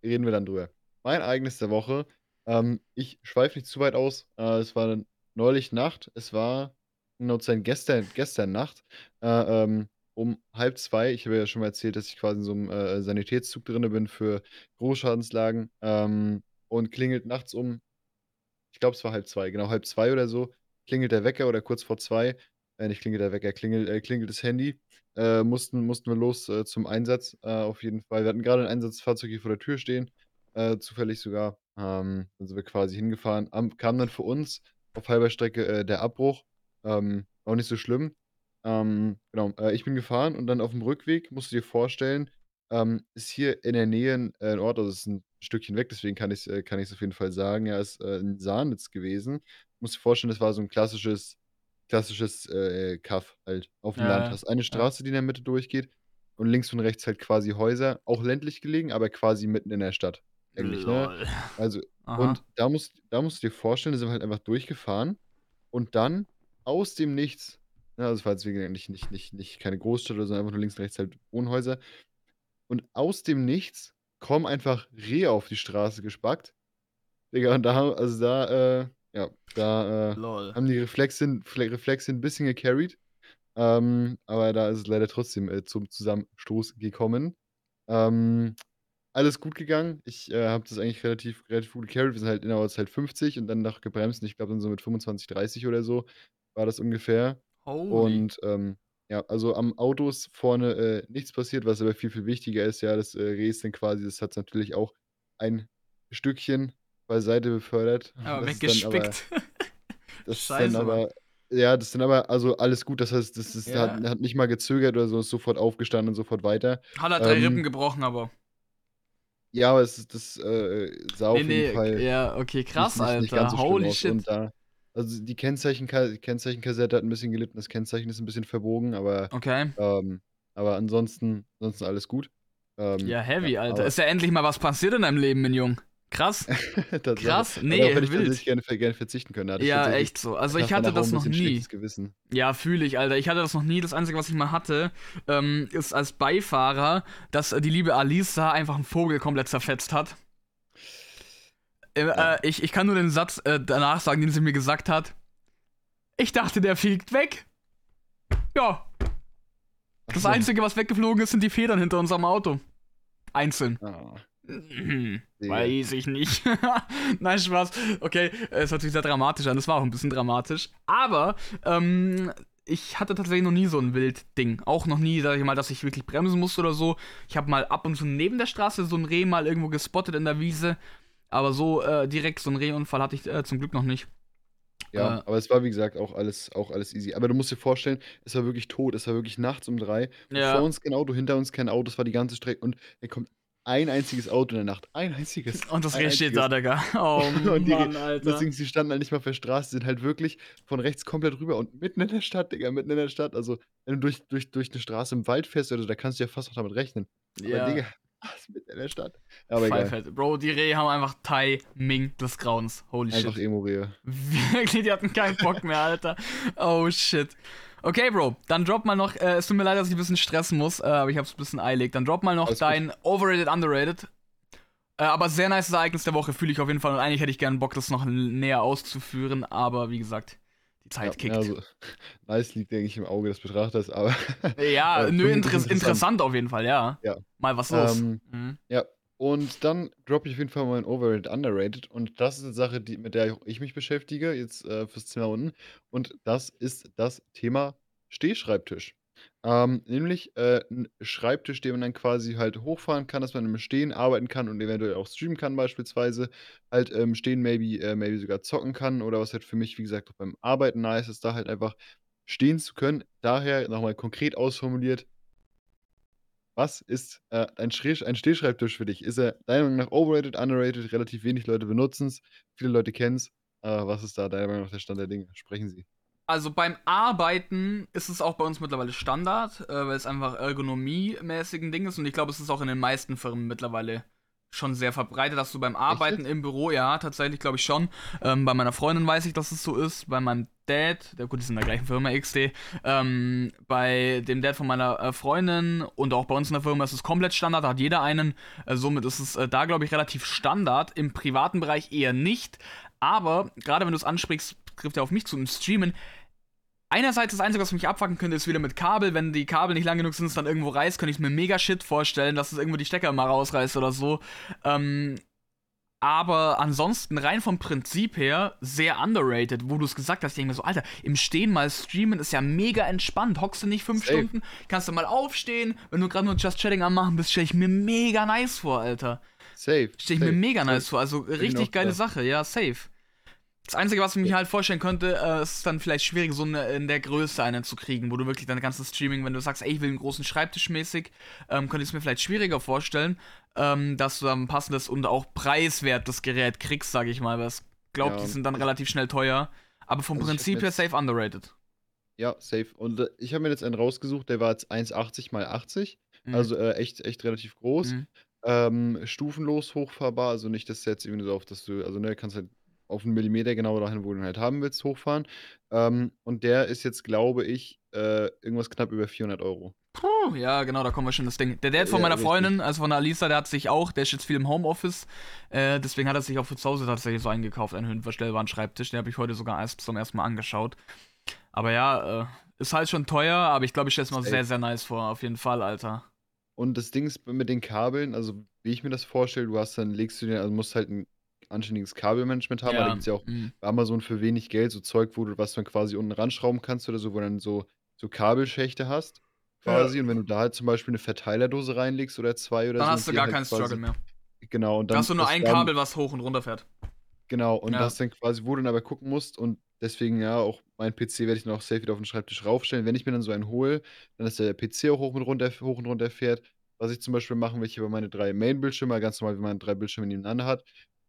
Reden wir dann drüber. Mein Ereignis der Woche. Ähm, ich schweife nicht zu weit aus. Äh, es war neulich Nacht. Es war genau zu sein gestern, gestern Nacht. Äh, ähm, um halb zwei. Ich habe ja schon mal erzählt, dass ich quasi in so einem äh, Sanitätszug drin bin für Großschadenslagen. Ähm, und klingelt nachts um ich glaube, es war halb zwei, genau, halb zwei oder so, klingelt der Wecker oder kurz vor zwei, äh, nicht klingelt der Wecker, klingelt, äh, klingelt das Handy, äh, mussten, mussten wir los äh, zum Einsatz, äh, auf jeden Fall. Wir hatten gerade ein Einsatzfahrzeug hier vor der Tür stehen, äh, zufällig sogar, ähm, dann sind wir quasi hingefahren, Am, kam dann für uns auf halber Strecke äh, der Abbruch, ähm, auch nicht so schlimm, ähm, genau, äh, ich bin gefahren und dann auf dem Rückweg, musst du dir vorstellen, ähm, ist hier in der Nähe ein, äh, ein Ort, also es ist ein Stückchen weg, deswegen kann ich es äh, kann ich's auf jeden Fall sagen. Ja, ist äh, in Sahnitz gewesen. Musst dir vorstellen, das war so ein klassisches, klassisches äh, Kaff halt auf dem Ja, Land. ja, Hast eine Straße, die in der Mitte durchgeht und links und rechts halt quasi Häuser, auch ländlich gelegen, aber quasi mitten in der Stadt. Eigentlich, ne? Lol. Also, Aha. und da musst, da musst du dir vorstellen, da sind wir halt einfach durchgefahren und dann aus dem Nichts, ne, also es war jetzt wie gesagt nicht, nicht, nicht, nicht keine Großstadt oder so, einfach nur links und rechts halt Wohnhäuser. Und aus dem Nichts kommen einfach Rehe auf die Straße gespackt. Digga, und da haben, also da, äh, ja, da äh, haben die Reflexe, Fle- Reflexe ein bisschen gecarried. Ähm, aber da ist es leider trotzdem äh, zum Zusammenstoß gekommen. Ähm, alles gut gegangen. Ich äh, habe das eigentlich relativ, relativ gut gecarried. Wir sind halt innerorts halt 50 und dann noch gebremst. Und ich glaube, dann so mit 25, 30 oder so war das ungefähr. Holy. Und ähm, ja, also am Auto ist vorne äh, nichts passiert, was aber viel, viel wichtiger ist. Ja, das äh, dann quasi, das hat natürlich auch ein Stückchen beiseite befördert. aber Das dann aber- weggespickt. das ist Scheiße, dann aber, ja, das dann aber, also alles gut. Das heißt, das ist, Ja. hat, hat nicht mal gezögert oder so, ist sofort aufgestanden und sofort weiter. Hat er drei ähm, Rippen gebrochen, aber. Ja, aber es ist, das äh, sah auf Nee, nee, jeden Fall ja, okay, krass, nicht, nicht, nicht Alter. ganz so Holy shit. Und da, also die Kennzeichen, die Kennzeichenkassette hat ein bisschen gelitten, das Kennzeichen ist ein bisschen verbogen, aber, Okay. ähm, aber ansonsten, ansonsten alles gut. Ähm, Ja, heavy, Alter. aber- Ist ja endlich mal was passiert in deinem Leben, mein Jung. Krass. Krass. Aber Nee, darauf hätte ich wild. gerne, gerne verzichten können. Ja, echt so. Also ich hatte das noch nie. Ja, fühle ich, Alter. Ich hatte das noch nie. Das Einzige, was ich mal hatte, ähm, ist als Beifahrer, dass die liebe Alisa einfach einen Vogel komplett zerfetzt hat. Äh, Ja. äh, ich, ich kann nur den Satz äh, danach sagen, den sie mir gesagt hat. Ich dachte, der fliegt weg. Ja. Das so. Einzige, was weggeflogen ist, sind die Federn hinter unserem Auto. Einzeln. Ah, Hm, Digga. Weiß ich nicht. Nein, Spaß. Okay, es hört sich sehr dramatisch an. Das war auch ein bisschen dramatisch. Aber, ähm, ich hatte tatsächlich noch nie so ein Wildding. Auch noch nie, sag ich mal, dass ich wirklich bremsen musste oder so. Ich habe mal ab und zu neben der Straße so ein Reh mal irgendwo gespottet in der Wiese. Aber so äh, direkt so einen Rehunfall hatte ich äh, zum Glück noch nicht. Ja, Äh, aber es war wie gesagt auch alles, auch alles easy. Aber du musst dir vorstellen, es war wirklich tot, es war wirklich nachts um drei. Ja. Vor uns kein Auto, hinter uns kein Auto, es war die ganze Strecke und da kommt ein einziges Auto in der Nacht. Ein einziges. Und das ein Reh steht da. Digga. Oh Und die- Mann, Alter. Deswegen, sie standen halt nicht mal auf der Straße, sind halt wirklich von rechts komplett rüber und mitten in der Stadt, Digga, mitten in der Stadt. Also, wenn du durch, durch, durch eine Straße im Wald fährst oder so, da kannst du ja fast noch damit rechnen. Aber, ja. Digga, was mitten in der Stadt. Aber egal. Pfeifett. Bro, die Rehe haben einfach Timing des Grauens. Holy Einfach shit. Emo-Rehe. Wirklich, die hatten keinen Bock mehr, Alter. Oh shit. Okay, Bro, dann drop mal noch, äh, es tut mir leid, dass ich ein bisschen stressen muss, äh, aber ich hab's ein bisschen eilig. Dann drop mal noch Alles gut. dein Overrated, Underrated. Äh, aber sehr nice Ereignis der Woche fühle ich auf jeden Fall und eigentlich hätte ich gerne Bock, das noch näher auszuführen, aber wie gesagt, die Zeit Ja, kickt. also, nice liegt, denke ich, im Auge des Betrachters, aber Ja, äh, nö, interess interessant. interessant auf jeden Fall, ja. Ja. Mal was los. Ähm, Mhm. Ja, und dann droppe ich auf jeden Fall mein Overrated, Underrated und das ist 'ne Sache, die mit der ich mich beschäftige, jetzt, äh, fürs Zimmer unten und das ist das Thema Stehschreibtisch. Ähm, nämlich, äh, 'n Schreibtisch, den man dann quasi halt hochfahren kann, dass man im Stehen arbeiten kann und eventuell auch streamen kann beispielsweise. Halt im Stehen maybe äh, maybe sogar zocken kann oder was halt für mich, wie gesagt, auch beim Arbeiten nice ist, da halt einfach stehen zu können. Daher noch mal konkret ausformuliert was ist, äh, ein Schräg ein Stehschreibtisch für dich? Ist er deiner Meinung nach overrated, underrated? Relativ wenig Leute benutzen's, viele Leute kennen's. Äh, was ist da deiner Meinung nach der Stand der Dinge? Sprechen Sie. Also beim Arbeiten ist es auch bei uns mittlerweile Standard, äh, weil es einfach ergonomiemäßig 'n Ding ist und ich glaube, es ist auch in den meisten Firmen mittlerweile schon sehr verbreitet, dass du beim Arbeiten im Büro ja, tatsächlich glaube ich schon. Ähm, bei meiner Freundin weiß ich, dass es so ist, bei meinem Dad, ja gut, sind in der gleichen Firma, XD, ähm, bei dem Dad von meiner, äh, Freundin und auch bei uns in der Firma ist es komplett Standard, da hat jeder einen. Äh, somit ist es, äh, da, glaube ich, relativ Standard, im privaten Bereich eher nicht. Aber grade wenn du's ansprichst, trifft ja auf mich zu, im Streamen einerseits das Einzige, was mich abfucken könnte, ist wieder mit Kabel. Wenn die Kabel nicht lang genug sind, es dann irgendwo reißt, könnte ich mir mega Shit vorstellen, dass es irgendwo die Stecker mal rausreißt oder so. Ähm, aber ansonsten rein vom Prinzip her sehr underrated, wo du es gesagt hast. Ich denke mir so, Alter, im Stehen mal streamen ist ja mega entspannt. Hockst du nicht fünf Safe. Stunden, kannst du mal aufstehen. Wenn du gerade nur Just Chatting am machen bist, stelle ich mir mega nice vor, Alter. Safe. Stelle ich mir safe, mega safe. nice vor. Also ich richtig geile gedacht. Sache, ja, safe. Das Einzige, was ich mir halt vorstellen könnte, äh, ist dann vielleicht schwierig, so eine, in der Größe einen zu kriegen, wo du wirklich dein ganzes Streaming, wenn du sagst, ey, ich will einen großen Schreibtisch mäßig, ähm, könnte ich es mir vielleicht schwieriger vorstellen, ähm, dass du dann ein passendes und auch preiswertes Gerät kriegst, sage ich mal, weil ich glaube, Ja, die sind dann ich- relativ schnell teuer. Aber vom Also Prinzip her safe underrated. Ja, safe. Und, äh, ich habe mir jetzt einen rausgesucht, der war jetzt 1,80 mal 80, Mhm. also, äh, echt echt relativ groß. Mhm. Ähm, stufenlos hochfahrbar, also nicht, dass du jetzt irgendwie so auf dass du also, ne, kannst halt auf 'n Millimeter genau dahin, wo du ihn halt haben willst, hochfahren. Ähm, und der ist jetzt, glaube ich, äh, irgendwas knapp über 400 €. Puh, ja, genau, da kommen wir schon das Ding. Der Dad von Ja, meiner richtig. Freundin, also von der Alisa, der hat sich auch, der ist jetzt viel im Homeoffice, äh, deswegen hat er sich auch für zu Hause tatsächlich so eingekauft, einen höhenverstellbaren Schreibtisch. Den habe ich heute sogar erst zum ersten Mal angeschaut. Aber ja, äh, ist halt schon teuer, aber ich glaube, ich stelle es Safe. sehr, sehr nice vor, auf jeden Fall, Alter. Und das Ding ist mit den Kabeln, also wie ich mir das vorstelle, du hast dann legst du dir also musst halt 'n anständiges Kabelmanagement haben, weil da Ja, gibt's ja auch mhm. bei Amazon für wenig Geld so Zeug, wo du was dann quasi unten ranschrauben kannst oder so, wo du dann so so Kabelschächte hast quasi. Und wenn du da halt zum Beispiel 'ne Verteilerdose reinlegst oder 2 oder Dann so hast du gar halt keinen Struggle mehr. Genau, und Da dann hast du nur ein dann Kabel, was hoch und runter fährt. Genau, und Ja. das dann quasi wo du dann aber gucken musst und deswegen, ja, auch mein PC werde ich dann auch safe wieder auf den Schreibtisch raufstellen. Wenn ich mir dann so einen hole, dann dass der PC auch hoch und runter hoch und runter fährt. Was ich zum Beispiel machen will, ich habe meine 3 Main-Bildschirme, ganz normal, wie man 3 Bildschirme nebeneinander hat.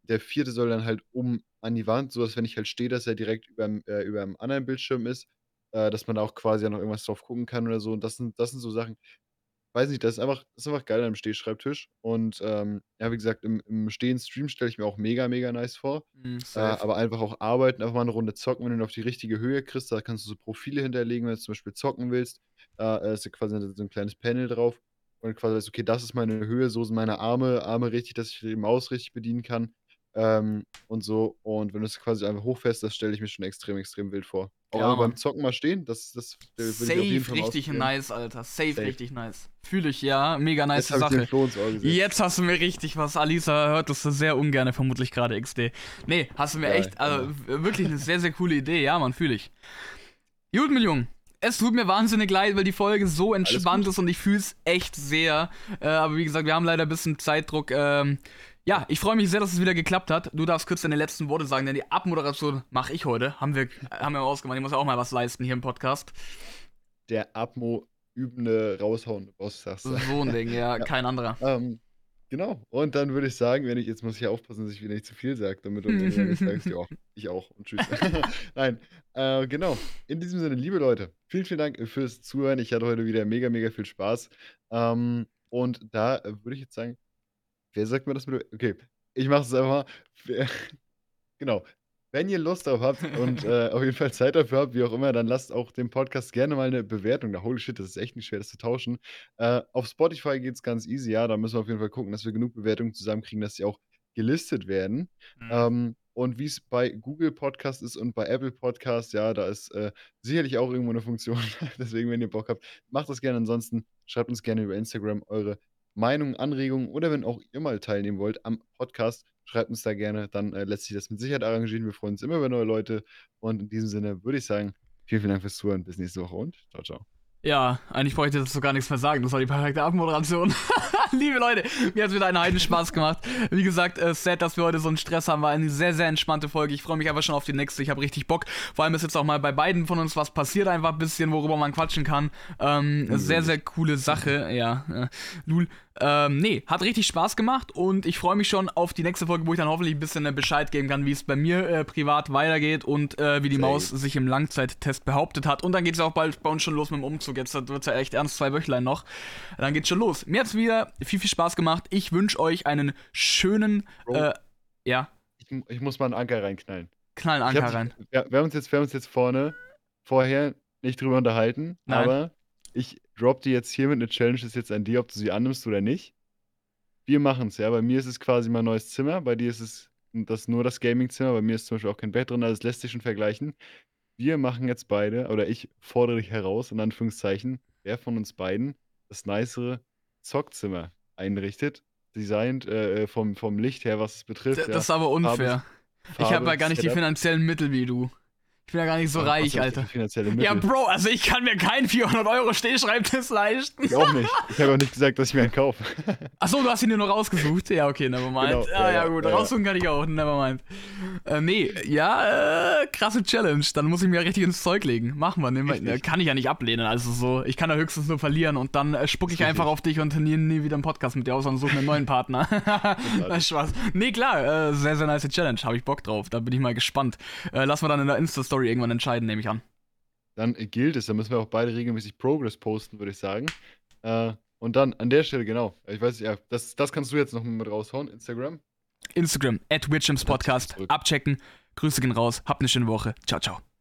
Der 4. soll dann halt oben an die Wand, sodass, wenn ich halt stehe, dass er direkt überm äh, überm anderen Bildschirm ist, äh, dass man da auch quasi ja noch irgendwas drauf gucken kann oder so. Und das sind das sind so Sachen weiß nicht, das ist einfach das ist einfach geil an 'nem Stehschreibtisch. Und, ähm, ja, wie gesagt, im im Stehen streamen stelle ich mir auch mega, mega nice vor. Mhm, Äh, aber einfach auch arbeiten, einfach mal 'ne Runde zocken, wenn du ihn auf die richtige Höhe kriegst. Da kannst du so Profile hinterlegen, wenn du zum Beispiel zocken willst. Da, äh, ist ja quasi so 'n kleines Panel drauf und quasi weißt: „Okay, das ist meine Höhe, so sind meine Arme Arme richtig, dass ich die Maus richtig bedienen kann“, ähm, und so. Und wenn du's quasi einfach hochfährst, das stelle ich mir schon extrem, extrem wild vor. Auch Ja, beim. Zocken mal stehen, das das, Safe richtig nice, Alter. Safe, Safe. richtig nice. Fühle ich, ja. Mega nice Jetzt Sache. Jetzt hast du mir richtig was. Alisa hört das sehr ungerne, vermutlich gerade XD. Nee, hast du mir Geil, echt, also wirklich eine sehr, sehr coole Idee. Ja, Mann, fühle ich. Gut, mein Junge. Es tut mir wahnsinnig leid, weil die Folge so entspannt ist und ich fühle es echt sehr. Äh, aber wie gesagt, wir haben leider ein bisschen Zeitdruck. Ähm, ja, ich freue mich sehr, dass es wieder geklappt hat. Du darfst kurz deine letzten Worte sagen, denn die Abmoderation mache ich heute. Haben wir, haben wir ausgemacht. Ich muss ja auch mal was leisten hier im Podcast. Der Atmo übende, raushauende Boss, sagst du. So ein Ding, ja, Ja. kein anderer. Ähm, genau. Und dann würde ich sagen, wenn ich jetzt muss ich aufpassen, dass ich wieder nicht zu viel sage, damit du nicht sagst: „Ja, ich auch und tschüss.“ Nein, äh, genau. In diesem Sinne, liebe Leute, vielen, vielen Dank fürs Zuhören. Ich hatte heute wieder mega, mega viel Spaß. Ähm, und da, äh, würde ich jetzt sagen wer sagt mir das mit okay, ich mache es einfach mal. Genau. wenn ihr Lust drauf habt und äh, auf jeden Fall Zeit dafür habt, wie auch immer, dann lasst auch dem Podcast gerne mal eine Bewertung da. Holy shit, das ist echt nicht schwer, das zu tauschen. Äh, auf Spotify geht es ganz easy, ja. Da müssen wir auf jeden Fall gucken, dass wir genug Bewertungen zusammenkriegen, dass sie auch gelistet werden. Mhm. Ähm, und wie es bei Google Podcast ist und bei Apple Podcast, ja, da ist äh, sicherlich auch irgendwo eine Funktion. Deswegen, wenn ihr Bock habt, macht das gerne. Ansonsten schreibt uns gerne über Instagram eure Meinungen, Anregungen oder wenn auch ihr mal teilnehmen wollt am Podcast, schreibt uns da gerne. Dann äh, lässt sich das mit Sicherheit arrangieren. Wir freuen uns immer über neue Leute. Und in diesem Sinne würde ich sagen, vielen, vielen Dank fürs Zuhören. Bis nächste Woche und ciao, ciao. Ja, eigentlich bräuchte ich dazu gar nichts mehr sagen. Das war die perfekte Abmoderation. Liebe Leute, mir hat es wieder einen heiden Spaß gemacht. Wie gesagt, äh, sad, dass wir heute so einen Stress haben. War eine sehr, sehr entspannte Folge. Ich freue mich einfach schon auf die nächste. Ich habe richtig Bock. Vor allem ist jetzt auch mal bei beiden von uns was passiert. Einfach ein bisschen, worüber man quatschen kann. Ähm, sehr, sehr coole Sache. Ja, äh, Lul. Ähm, nee, hat richtig Spaß gemacht und ich freue mich schon auf die nächste Folge, wo ich dann hoffentlich ein bisschen äh, Bescheid geben kann, wie es bei mir äh, privat weitergeht und äh, wie die. Maus sich im Langzeittest behauptet hat. Und dann geht es auch bald bei uns schon los mit dem Umzug. Jetzt wird es ja echt ernst, zwei Wöchlein noch. Dann geht's schon los. Mir hat's wieder viel, viel Spaß gemacht. Ich wünsche euch einen schönen, äh, ja, Ich, ich muss mal einen Anker reinknallen. knallen Anker hab rein. Wir, wir, haben uns jetzt, wir haben uns jetzt vorne vorher nicht drüber unterhalten, Nein. aber ich drop dir jetzt hiermit eine Challenge, ist jetzt an dir, ob du sie annimmst oder nicht. Wir machen es, ja. Bei mir ist es quasi mein neues Zimmer, bei dir ist es das nur das Gaming-Zimmer, bei mir ist zum Beispiel auch kein Bett drin, also es lässt sich schon vergleichen. Wir machen jetzt beide, oder ich fordere dich heraus, in Anführungszeichen, wer von uns beiden das nicere Zockzimmer einrichtet, designt, äh, vom, vom Licht her, was es betrifft. D- ja. Das ist aber unfair. ich habe Farbe, ja gar nicht die Setup. finanziellen Mittel wie du. Ich bin ja gar nicht so Ah, reich, Alter. Ja. Bro, also ich kann mir keinen 400 Euro Stehschreibtisch leisten. Ich auch nicht. Ich habe auch nicht gesagt, dass ich mir einen kaufe. Achso, du hast ihn nur noch rausgesucht. Ja, okay, nevermind. Genau, ja, ja, ja, ja, gut, ja, ja. raussuchen kann ich auch, nevermind. Äh, nee, ja, äh, krasse Challenge. Dann muss ich mir richtig ins Zeug legen. Machen wir. Äh, Kann ich ja nicht ablehnen. Also so, ich kann da höchstens nur verlieren und dann äh, spucke ich Richtig. einfach auf dich und nie, nie wieder einen Podcast mit dir aus und suche einen neuen Partner. das ist Spaß. Nee, klar, äh, sehr, sehr nice Challenge. Habe ich Bock drauf. Da bin ich mal gespannt. Äh, lassen wir dann in der Insta-Story irgendwann entscheiden, nehme ich an. Dann gilt es, dann müssen wir auch beide regelmäßig Progress posten, würde ich sagen. Äh, und dann an der Stelle, genau. Ich weiß nicht, ja, das, das kannst du jetzt noch mit raushauen, Instagram. Instagram, at Podcast. Abchecken. Grüße gehen raus. Habt eine schöne Woche. Ciao, ciao.